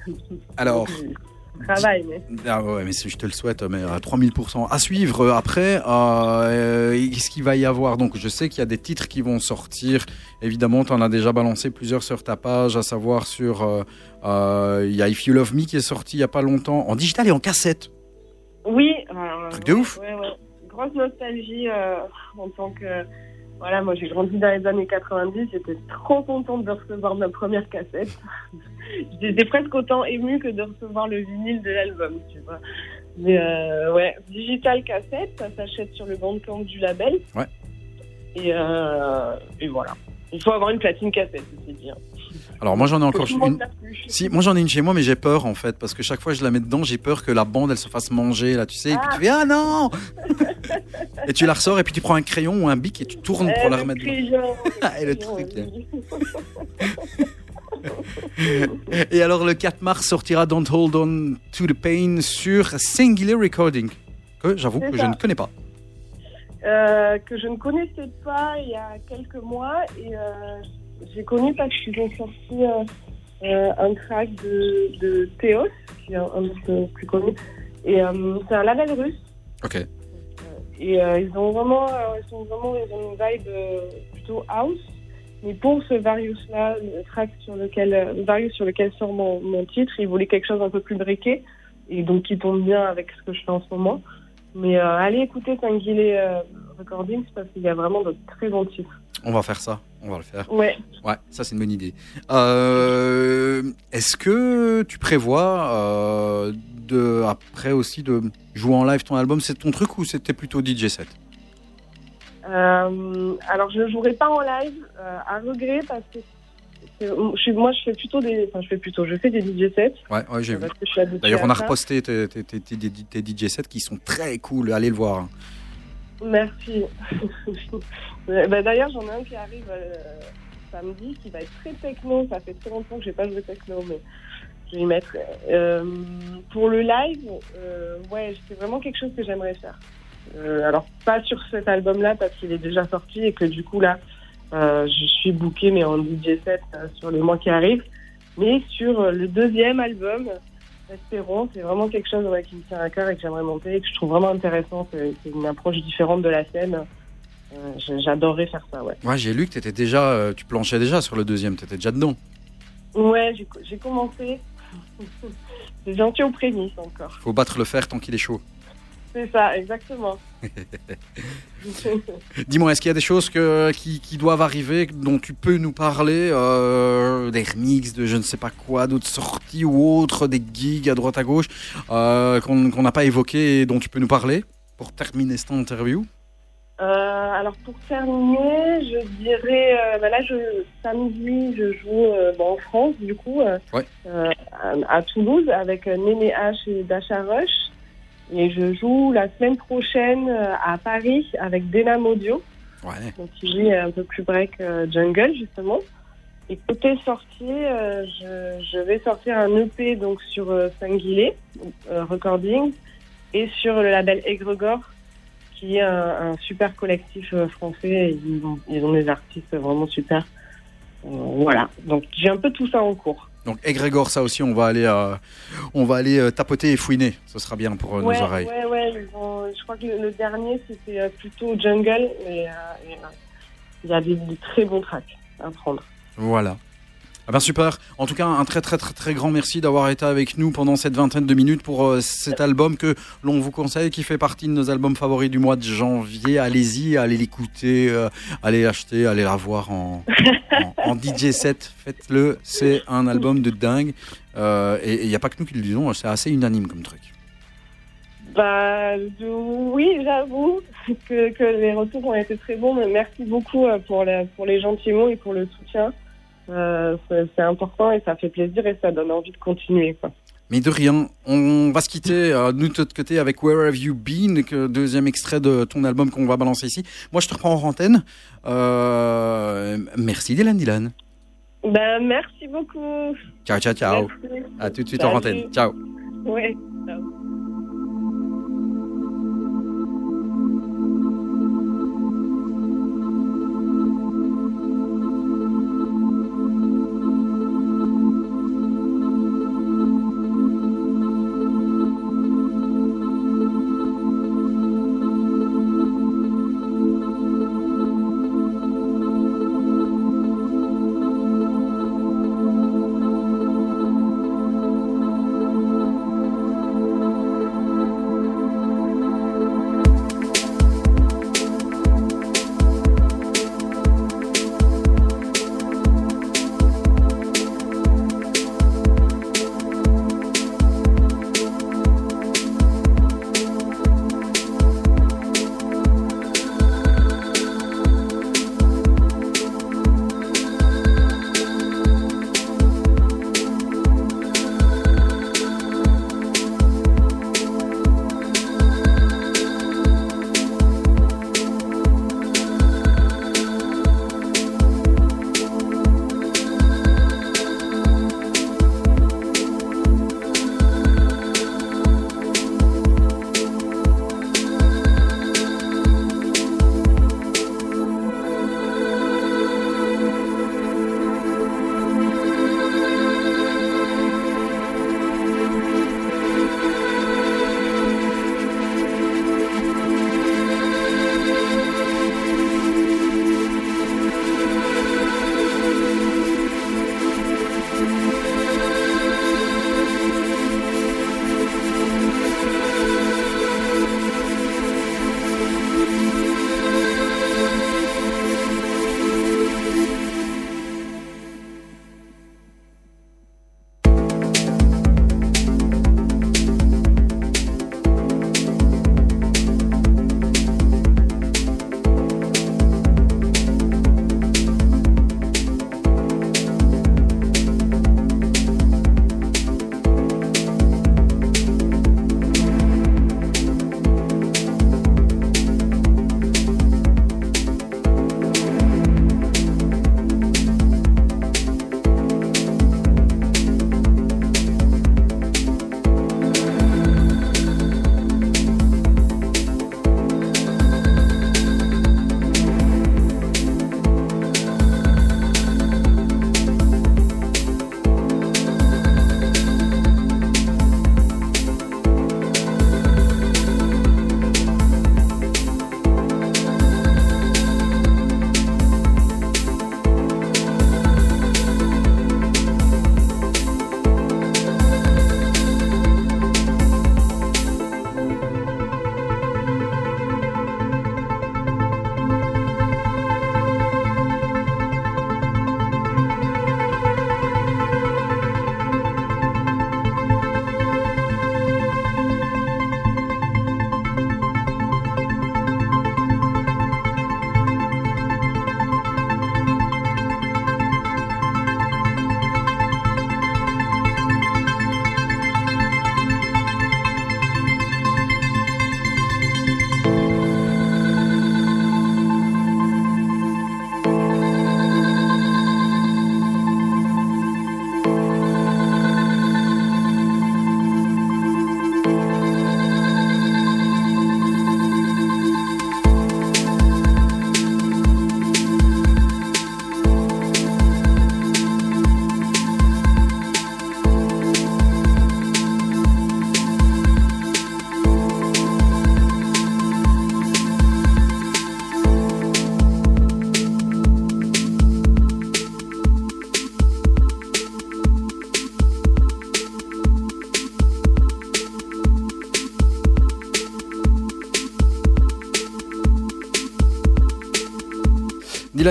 <laughs> Alors, Je travaille, mais Ah ouais, mais je te le souhaite, mais à 3000%. À suivre euh, après, euh, qu'est-ce qu'il va y avoir? Donc, je sais qu'il y a des titres qui vont sortir. Évidemment, tu en as déjà balancé plusieurs sur ta page, à savoir sur. euh, euh, Il y a If You Love Me qui est sorti il y a pas longtemps, en digital et en cassette. oui. Truc de ouf. Ouais, ouais. Grosse nostalgie euh, en tant que. Voilà, moi j'ai grandi dans les années 90, j'étais trop contente de recevoir ma première cassette. <laughs> j'étais presque autant émue que de recevoir le vinyle de l'album, tu vois. Mais euh, ouais, digital cassette, ça s'achète sur le bandcamp du label. Ouais. Et, euh, et voilà. Il faut avoir une platine cassette, c'est bien. Alors, moi, j'en ai encore une. Si, moi j'en ai une chez moi, mais j'ai peur en fait, parce que chaque fois que je la mets dedans, j'ai peur que la bande elle se fasse manger, là, tu sais, et puis tu fais Ah non Et tu la ressors, et puis tu prends un crayon ou un bic et tu tournes pour la le remettre dedans. <laughs> Ah, et le truc. <laughs> Et alors le 4 mars sortira Don't Hold On to the Pain sur Singular Recording, que j'avoue que ça. je ne connais pas. Euh, que je ne connaissais pas il y a quelques mois et euh, j'ai connu parce qu'ils ont sorti euh, euh, un track de, de Théos, qui est un, peu plus connu, Et euh, c'est un label russe. Ok. Et euh, ils ont vraiment, ils sont vraiment, ils ont une vibe plutôt house. Mais pour ce Various-là, le track sur lequel, Various sur lequel sort mon, mon titre, ils voulaient quelque chose un peu plus briqué. Et donc qui tombe bien avec ce que je fais en ce moment. Mais allez écouter Tanguilé Recordings parce qu'il y a vraiment de très bons titres. On va faire ça. On va le faire. Ouais. Ouais, ça c'est une bonne idée. Euh, Est-ce que tu prévois euh, de après aussi de jouer en live ton album C'est ton truc ou c'était plutôt DJ set? Euh, alors je ne jouerai pas en live à regret parce que c'est- je suis- moi je fais plutôt des, enfin je fais plutôt, je fais des DJ sets. Ouais, ouais, j'ai vu. D'ailleurs, on a reposté tes, tes- tes- tes- tes DJ sets qui sont très cool. Allez le voir. Merci. <laughs> Euh, bah, D'ailleurs, j'en ai un qui arrive euh, samedi qui va être très techno. Ça fait très longtemps que j'ai pas joué techno, mais je vais y mettre. Euh, pour le live, euh, ouais, c'est vraiment quelque chose que j'aimerais faire. Euh, alors, pas sur cet album-là parce qu'il est déjà sorti et que du coup, là, euh, je suis bookée, mais en DJ set euh, sur les mois qui arrivent. Mais sur le deuxième album, Espérons, c'est vraiment quelque chose ouais, qui me tient à cœur et que j'aimerais monter et que je trouve vraiment intéressant. C'est c'est une approche différente de la scène. Euh, j'ai- J'adorerais faire ça, ouais. Ouais, j'ai lu que t'étais déjà, euh, tu planchais déjà sur le deuxième. T'étais déjà dedans. Ouais, j'ai j'ai commencé. <laughs> C'est gentil aux prémices encore. Faut battre le fer tant qu'il est chaud. C'est ça, exactement. <laughs> Dis-moi, est-ce qu'il y a des choses que, qui, qui doivent arriver dont tu peux nous parler euh, Des remixes de je ne sais pas quoi, d'autres sorties ou autres, des gigs à droite à gauche euh, qu'on n'a pas évoqué et dont tu peux nous parler pour terminer cette interview? Euh, alors pour terminer, je dirais, euh, bah là, je, samedi, je joue euh, bon, en France, du coup, Ouais. à, à Toulouse avec Néné H et Dasha Rush. Et je joue la semaine prochaine euh, à Paris avec Denam Audio, Ouais. donc qui joue un peu plus break euh, jungle justement. Et côté sortie, euh, je, je vais sortir un EP donc sur euh, Singuilé euh, Recordings et sur le label Egregore qui est un, un super collectif euh, français. Ils ont, ils ont des artistes vraiment super. Euh, voilà, donc j'ai un peu tout ça en cours. Donc Egrégor, ça aussi, on va aller, euh, on va aller euh, tapoter et fouiner. Ce sera bien pour euh, ouais, nos oreilles. ouais, ouais. je crois que le, le dernier c'était plutôt jungle, mais il y a des, des très bons tracks à prendre. Voilà. Ah ben super. En tout cas, un très très très très grand merci d'avoir été avec nous pendant cette vingtaine de minutes pour euh, cet album que l'on vous conseille, qui fait partie de nos albums favoris du mois de janvier. Allez-y, allez l'écouter, euh, allez l'acheter, allez la voir en, en, DJ set. Faites-le. C'est un album de dingue. Euh, et il n'y a pas que nous qui le disons, c'est assez unanime comme truc. Bah oui, j'avoue que, les retours ont été très bons. Mais merci beaucoup pour, la, pour les gentils mots et pour le soutien. Euh, c'est important et ça fait plaisir et ça donne envie de continuer. Quoi. Mais de rien, on va se quitter, euh, nous de notre côté, avec Where Have You Been, que deuxième extrait de ton album qu'on va balancer ici. Moi, je te reprends en antenne. Euh, merci Dylan Dylan. Ben, merci beaucoup. Ciao, ciao, ciao. Merci. À tout de suite en antenne. Ciao. Ouais. Thank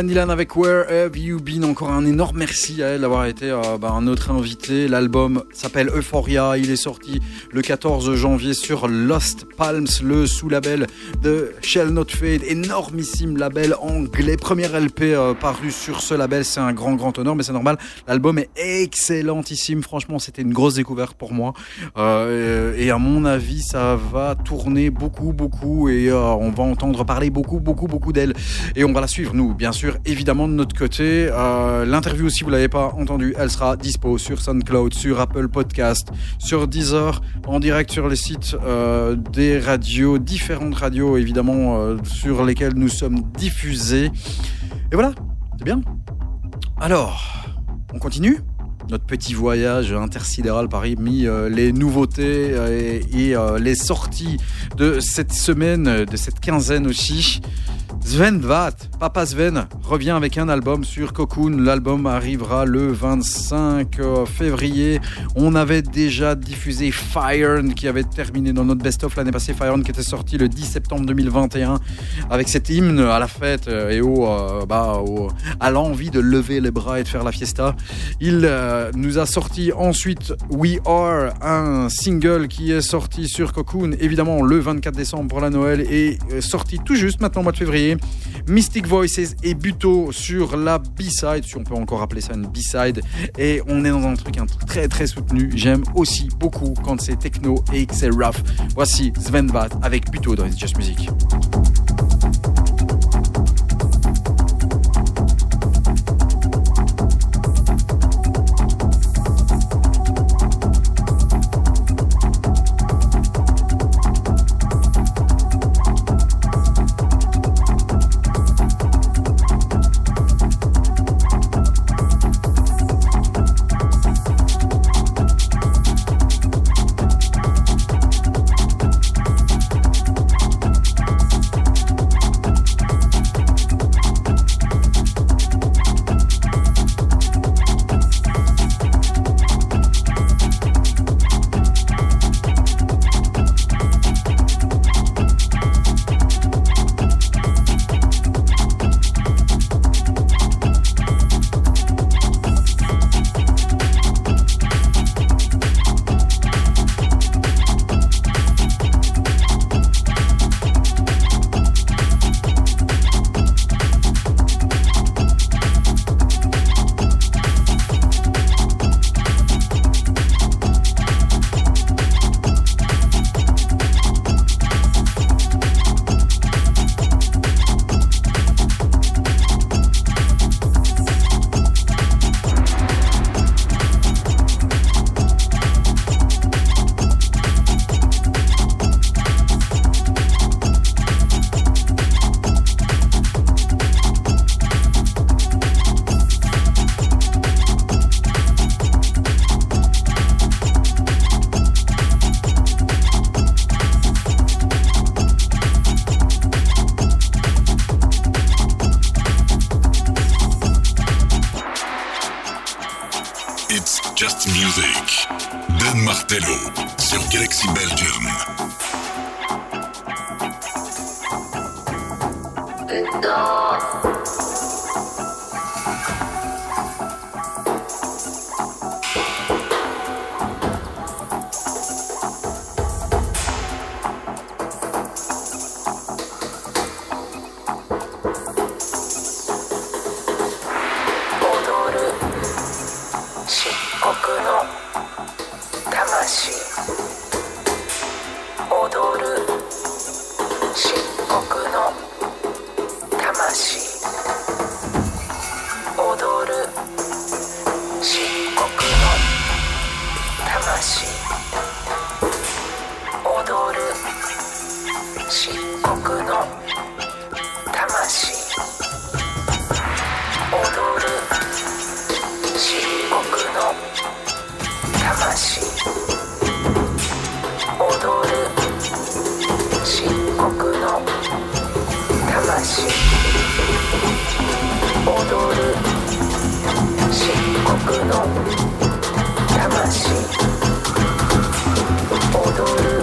Dylan avec Where Have You Been Encore un énorme merci à elle d'avoir été euh, bah, notre invité. L'album s'appelle Euphoria. Il est sorti le 14 janvier sur Lost Palms, le sous-label de Shell Not Fade. Énormissime label anglais. Premier LP euh, paru sur ce label. C'est un grand, grand honneur, mais c'est normal. L'album est excellentissime. Franchement, c'était une grosse découverte pour moi. Euh, et à mon avis, ça va tourner beaucoup, beaucoup. Et euh, on va entendre parler beaucoup, beaucoup, beaucoup d'elle. Et on va la suivre, nous, bien sûr, évidemment, de notre côté. Euh, L'interview, si vous l'avez pas entendu, elle sera dispo sur SoundCloud, sur Apple Podcast, sur Deezer, en direct sur les sites euh, des radios, différentes radios, évidemment, euh, sur lesquelles nous sommes diffusés. Et voilà, c'est bien. Alors, on continue? Notre petit voyage intersidéral parmi euh, les nouveautés euh, et, euh, les sorties de cette semaine, de cette quinzaine aussi. Sven Vat, Papa Sven, revient avec un album sur Cocoon. L'album arrivera le 25 euh, février. On avait déjà diffusé Fire qui avait terminé dans notre best-of l'année passée. Fire qui était sorti le 10 septembre 2021 avec cet hymne à la fête euh, et au, euh, bah, à l'envie de lever les bras et de faire la fiesta. Il nous a sorti ensuite We Are, un single qui est sorti sur Cocoon, évidemment le 24 décembre pour la Noël et sorti tout juste maintenant au mois de février. Mystic Voices et Buto sur la B-side, si on peut encore appeler ça une B-side. Et on est dans un truc très très soutenu. J'aime aussi beaucoup quand c'est techno et que c'est rough. Voici Sven Vat avec Buto dans It's Just Music. 魂。踊る。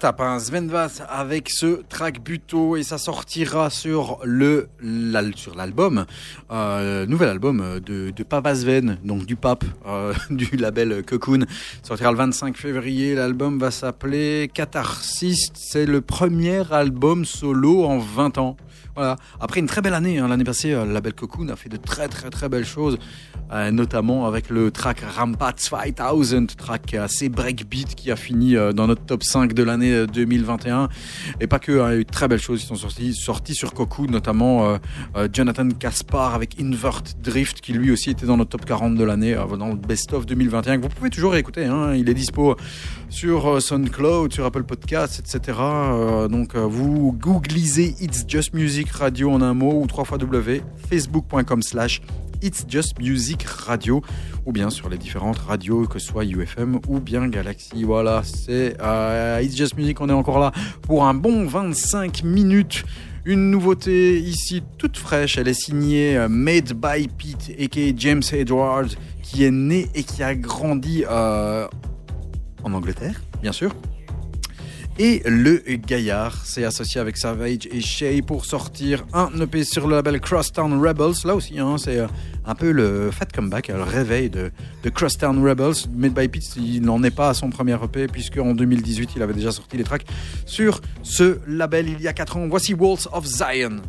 Ça hein. Sven Vath avec ce track buto et ça sortira sur le sur l'album, euh, nouvel album de, de Papa Sven, donc du pape euh, <laughs> du label Cocoon. Sortira le 25 février. L'album va s'appeler Catharsis. C'est le premier album solo en 20 ans. Après une très belle année, hein, l'année passée, euh, le label Cocoon a fait de très très très belles choses, euh, notamment avec le track Rampart 5000, track assez breakbeat qui a fini euh, dans notre top 5 de l'année euh, 2021. Et pas que, hein, il y a eu de très belles choses qui sont sorties, sur Cocoon, notamment Jonathan Caspar avec Invert Drift, qui lui aussi était dans notre top 40 de l'année, dans le Best of 2021, que vous pouvez toujours écouter. Hein, il est dispo sur euh, SoundCloud, sur Apple Podcasts, etc. Euh, donc euh, vous googlisez It's Just Music Radio en un mot ou 3 fois facebook.com slash It's Just Music Radio ou bien sur les différentes radios que ce soit UFM ou bien Galaxy. Voilà, c'est It's Just Music, on est encore là pour un bon 25 minutes. Une nouveauté ici toute fraîche, elle est signée Made by Pete aka James Edwards qui est né et qui a grandi euh, en Angleterre, bien sûr. Et le Gaillard s'est associé avec Savage et Shay pour sortir un EP sur le label Crosstown Rebels. Là aussi, hein, c'est euh, un peu le fat comeback, euh, le réveil de, de Crosstown Rebels. Made by Pete, il n'en est pas à son premier EP, puisque en 2018, il avait déjà sorti les tracks sur ce label il y a 4 ans. Voici Walls of Zion.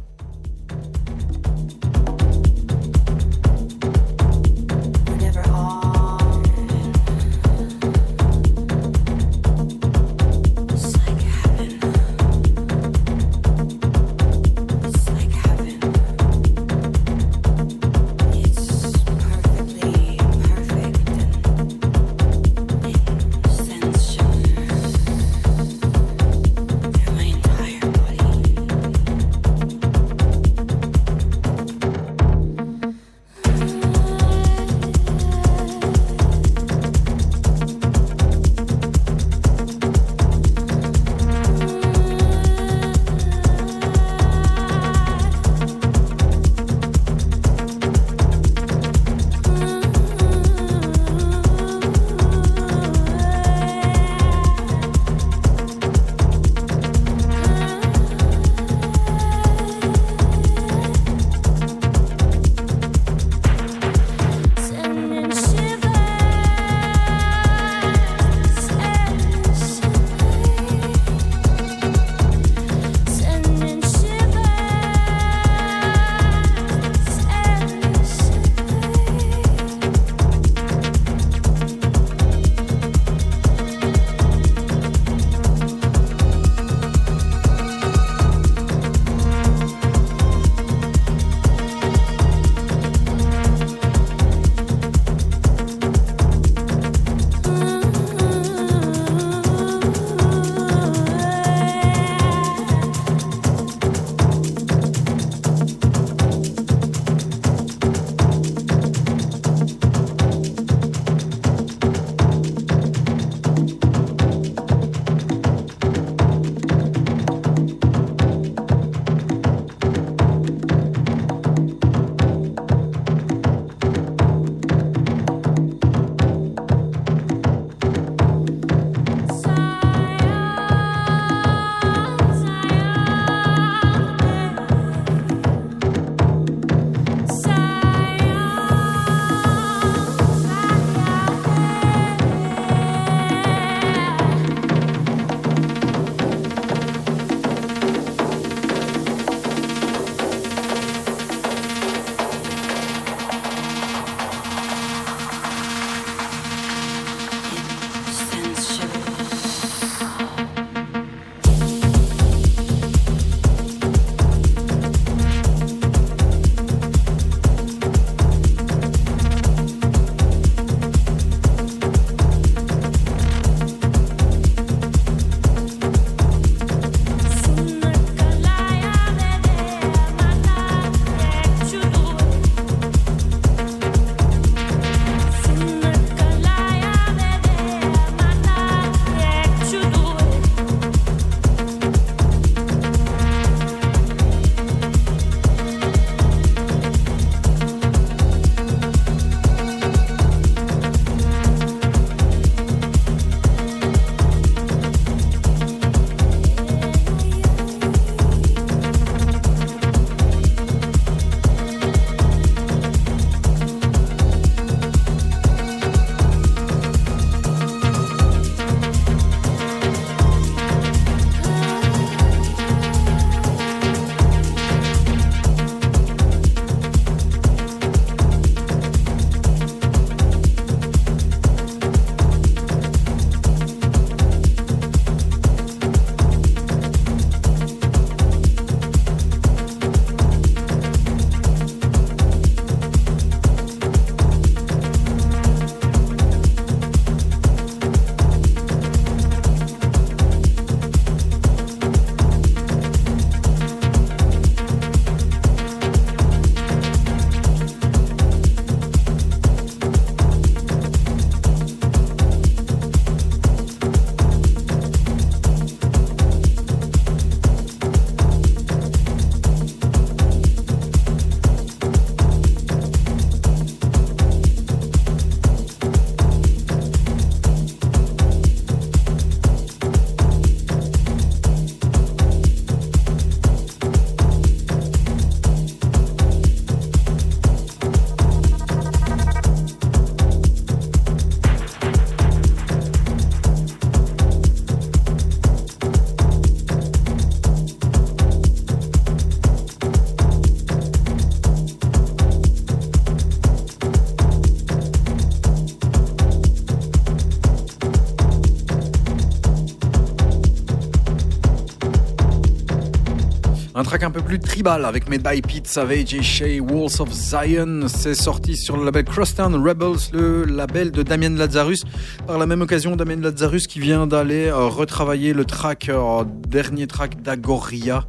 Un peu plus tribal avec by Pete Savage et Shay Walls of Zion. C'est sorti sur le label Crosstown Rebels, le label de Damien Lazarus. Par la même occasion, Damien Lazarus qui vient d'aller euh, retravailler le track, euh, dernier track d'Agoria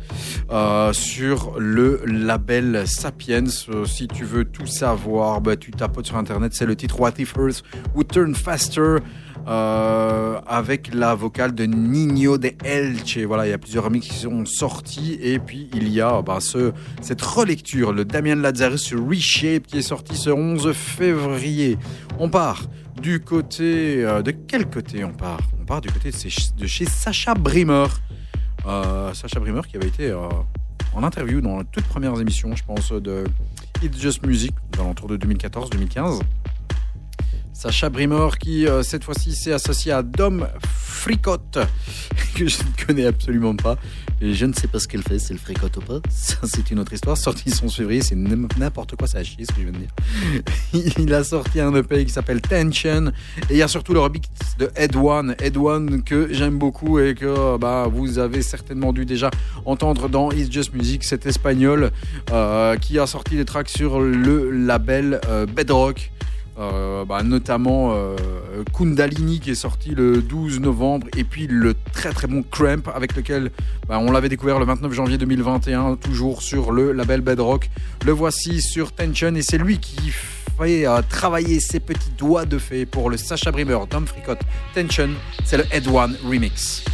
euh, sur le label Sapiens. Si tu veux tout savoir, bah, tu tapotes sur internet, c'est le titre What If Earth Would Turn Faster. Euh, avec la vocale de Nino de Elche. Voilà, il y a plusieurs remix qui sont sortis. Et puis, il y a bah, ce, cette relecture, le Damien Lazarus Reshape, qui est sorti ce 11 février. On part du côté... euh, de quel côté on part? On part du côté de, chez- Sacha Brimmer. Euh, Sacha Brimmer qui avait été euh, en interview dans les toutes premières émissions, je pense, de It's Just Music, dans l'entour de 2014-2015. Sacha Brimmer qui euh, cette fois-ci s'est associé à Dom Fricotte <laughs> que je ne connais absolument pas et je ne sais pas ce qu'elle fait, si elle fricote ou pas. Ça c'est une autre histoire. Sorti le 11 février, c'est n'importe quoi, ça a chier ce que je viens de dire. <laughs> Il a sorti un EP qui s'appelle Tension et il y a surtout le remix de Ed One, Ed One que j'aime beaucoup et que bah vous avez certainement dû déjà entendre dans It's Just Music, cet espagnol euh, qui a sorti des tracks sur le label euh, Bedrock. Euh, bah, notamment euh, Kundalini qui est sorti le 12 novembre et puis le très très bon Cramp avec lequel bah, on l'avait découvert le 29 janvier 2021 toujours sur le label Bedrock. Le voici sur Tension et c'est lui qui fait euh, travailler ses petits doigts de fée pour le Sacha Brimmer Tom Fricotte. Tension c'est le Head One Remix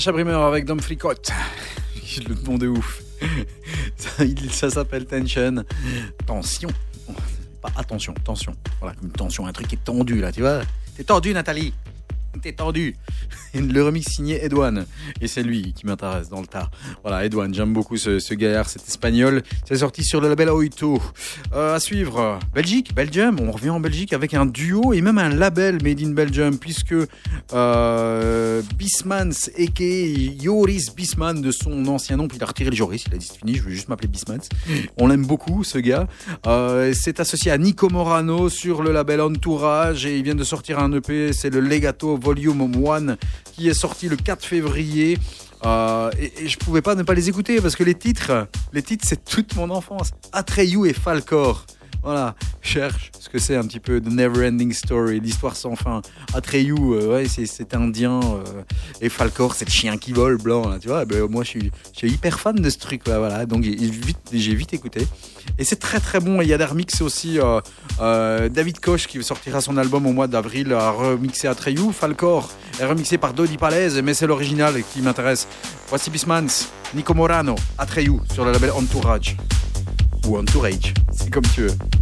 Sacha avec Dom Flicott. Je <laughs> le nom de ouf. <laughs> Ça, s'appelle Tension. Tension. Pas attention, tension. Voilà, comme tension, un truc qui est tendu là, tu vois. T'es tendu, Nathalie. T'es tendu. <laughs> Le remix signé Edouane. Et c'est lui qui m'intéresse dans le tas. Voilà, Edouane, j'aime beaucoup ce, ce gaillard, c'est espagnol. C'est sorti sur le label Oito. Euh, à suivre, Belgique, Belgium. On revient en Belgique avec un duo et même un label made in Belgium, puisque euh, Bismans, a.k.a. Joris Bisman, de son ancien nom, puis il a retiré le Joris, il a dit c'est fini, je vais juste m'appeler Bismans. On l'aime beaucoup, ce gars. Euh, c'est associé à Nico Morano sur le label Entourage et il vient de sortir un EP, c'est le Legato Volume 1 qui est sorti le 4 février. Euh, et, et je pouvais pas ne pas les écouter parce que les titres, les titres, c'est toute mon enfance. Atreyu et Falcor. Voilà, cherche ce que c'est un petit peu The Never Ending Story, l'histoire sans fin. Atreyu, euh, ouais, c'est, c'est indien, euh, et Falcor, c'est le chien qui vole blanc, tu vois. Ben, moi, je suis, hyper fan de ce truc, là, voilà. Donc, j'ai vite, écouté. Et c'est très très bon. Il y a des remixes aussi. euh, David Koch qui sortira son album au mois d'avril a remixé Atreyu. Falcor est remixé par Dodi Palaise, mais c'est l'original qui m'intéresse. Voici Bismans, Nico Morano, Atreyu sur le label Entourage. Ou Entourage, c'est comme tu veux.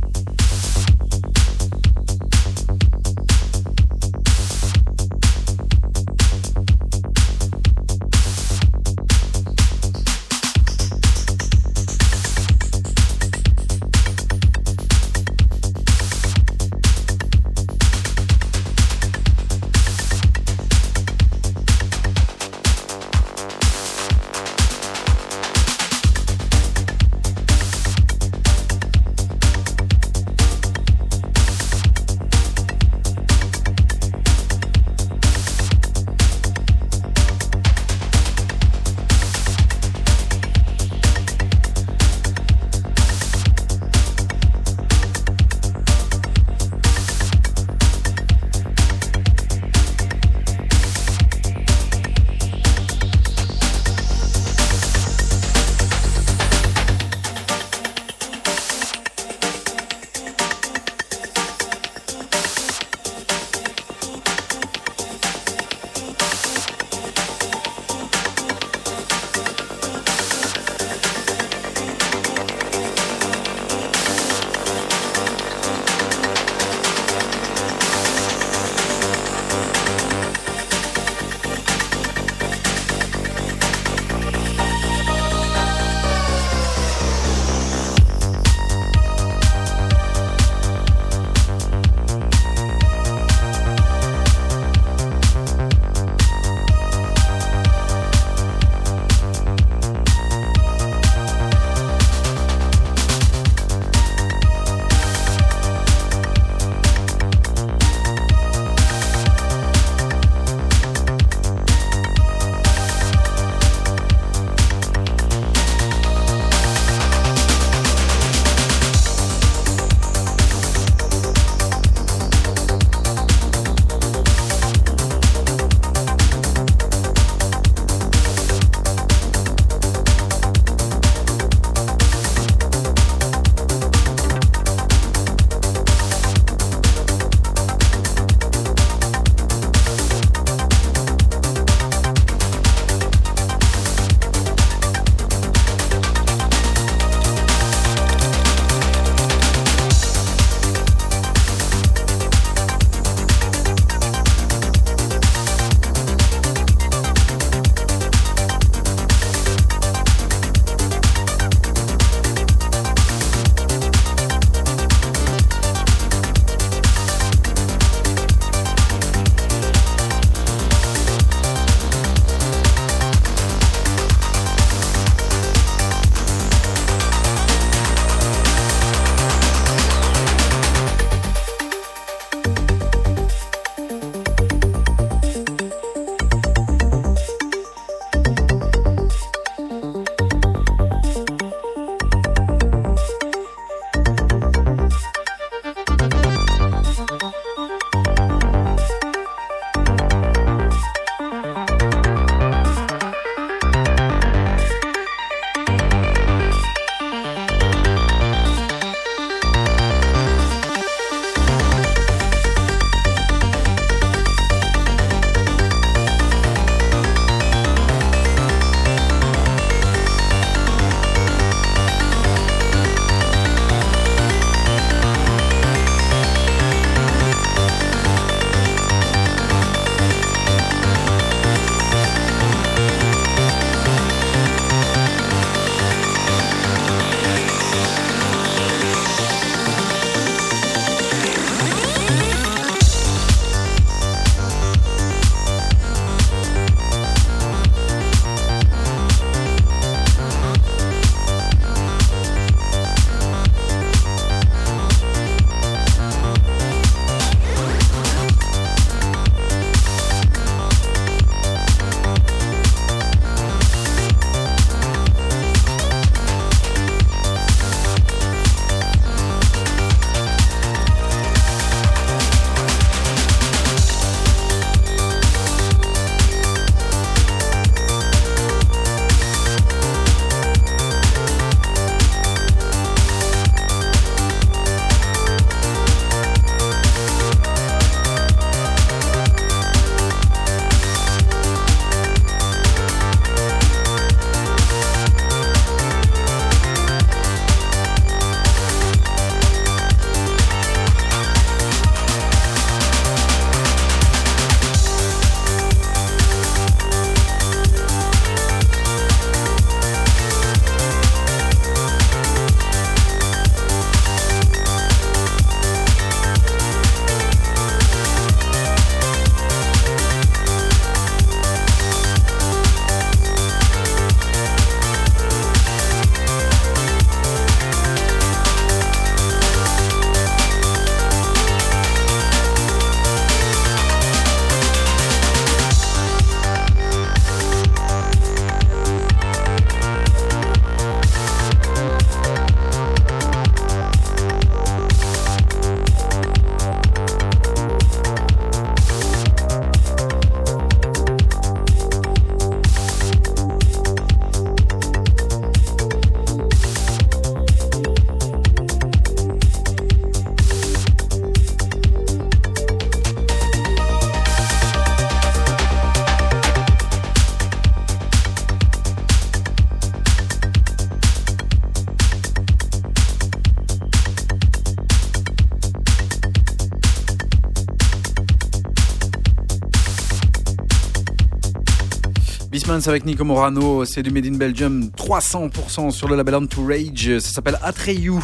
Avec Nico Morano. C'est du Made in Belgium, 300% sur le label Rage. Ça s'appelle Atreyu.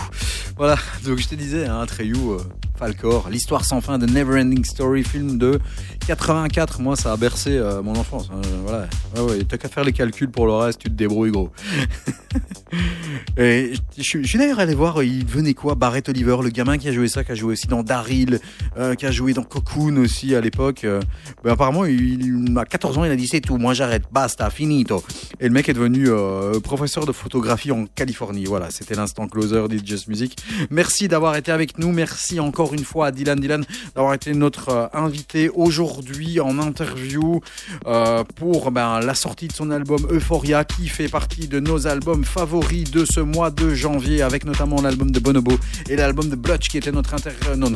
Voilà, <laughs> donc je te disais, hein, Atreyu, euh, Falcor, l'histoire sans fin de Neverending Story, film de 84. Moi, ça a bercé euh, mon enfance. hein. Voilà, ouais, t'as qu'à faire les calculs pour le reste, tu te débrouilles, gros. <laughs> Et je suis d'ailleurs allé voir, il venait quoi Barrett Oliver, le gamin qui a joué ça, qui a joué aussi dans Daryl, euh, qui a joué dans Cocoon aussi à l'époque. Euh, ben, apparemment, il, il a 14 ans, il a dit c'est tout, moi j'arrête, basta, finito. Et le mec est devenu euh, professeur de photographie en Californie. Voilà, c'était l'instant closer d'It's Just Music. Merci d'avoir été avec nous. Merci encore une fois à Dylan Dylan d'avoir été notre euh, invité aujourd'hui en interview euh, pour ben, la sortie de son album Euphoria qui fait partie de nos albums favoris de ce mois de janvier avec notamment l'album de Bonobo et l'album de Blutch qui était notre inter... non,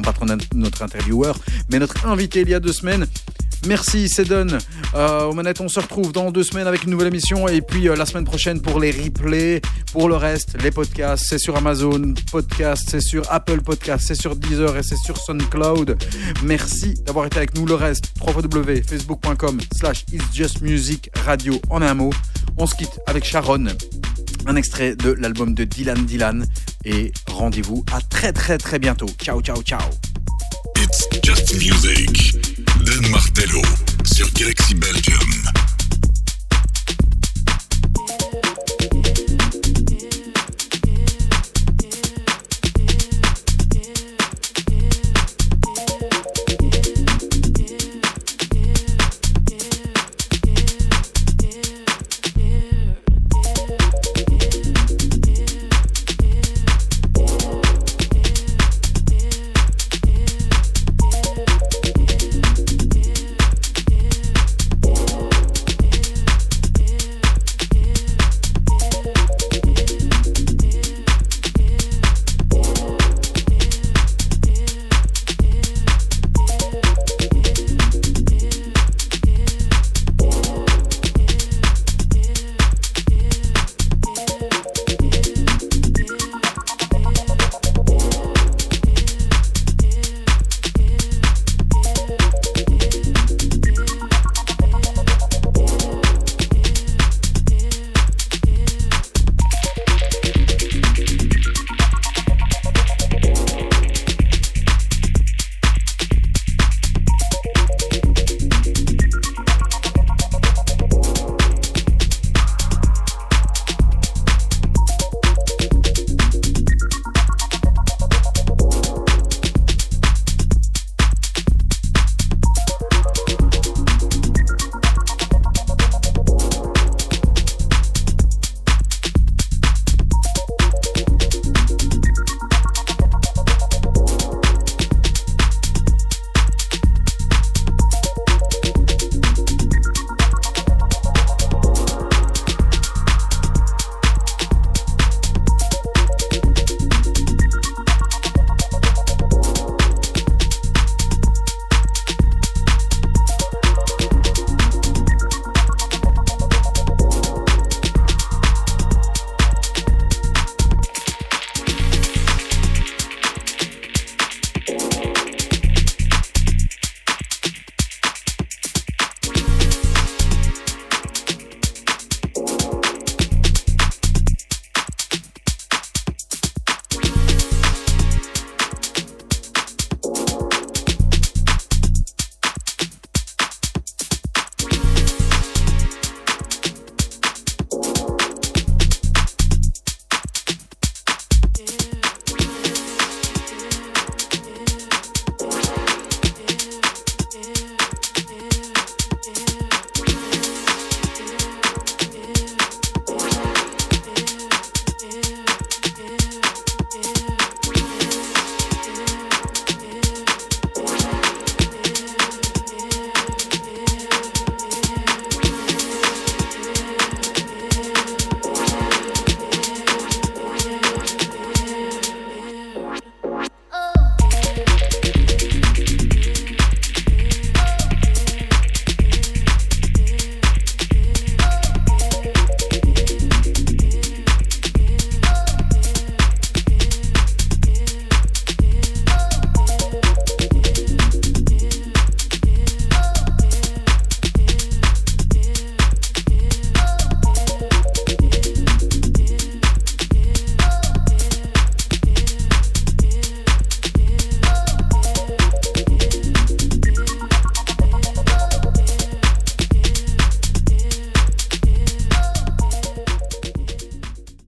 pas notre intervieweur mais notre invité il y a deux semaines. Merci manettes, on se retrouve dans deux semaines avec une nouvelle émission et puis euh, la semaine prochaine pour les replays. Pour le reste, les podcasts, c'est sur Amazon Podcast, c'est sur Apple Podcast, c'est sur Deezer et c'est sur SoundCloud. Merci d'avoir été avec nous. Le reste, www.facebook.com slash It's Just Music Radio en un mot. On se quitte avec Sharon. Un extrait de l'album de Dylan Dylan et rendez-vous à très très très bientôt. Ciao ciao ciao. It's just music. Dan Martello sur Galaxy Belgium.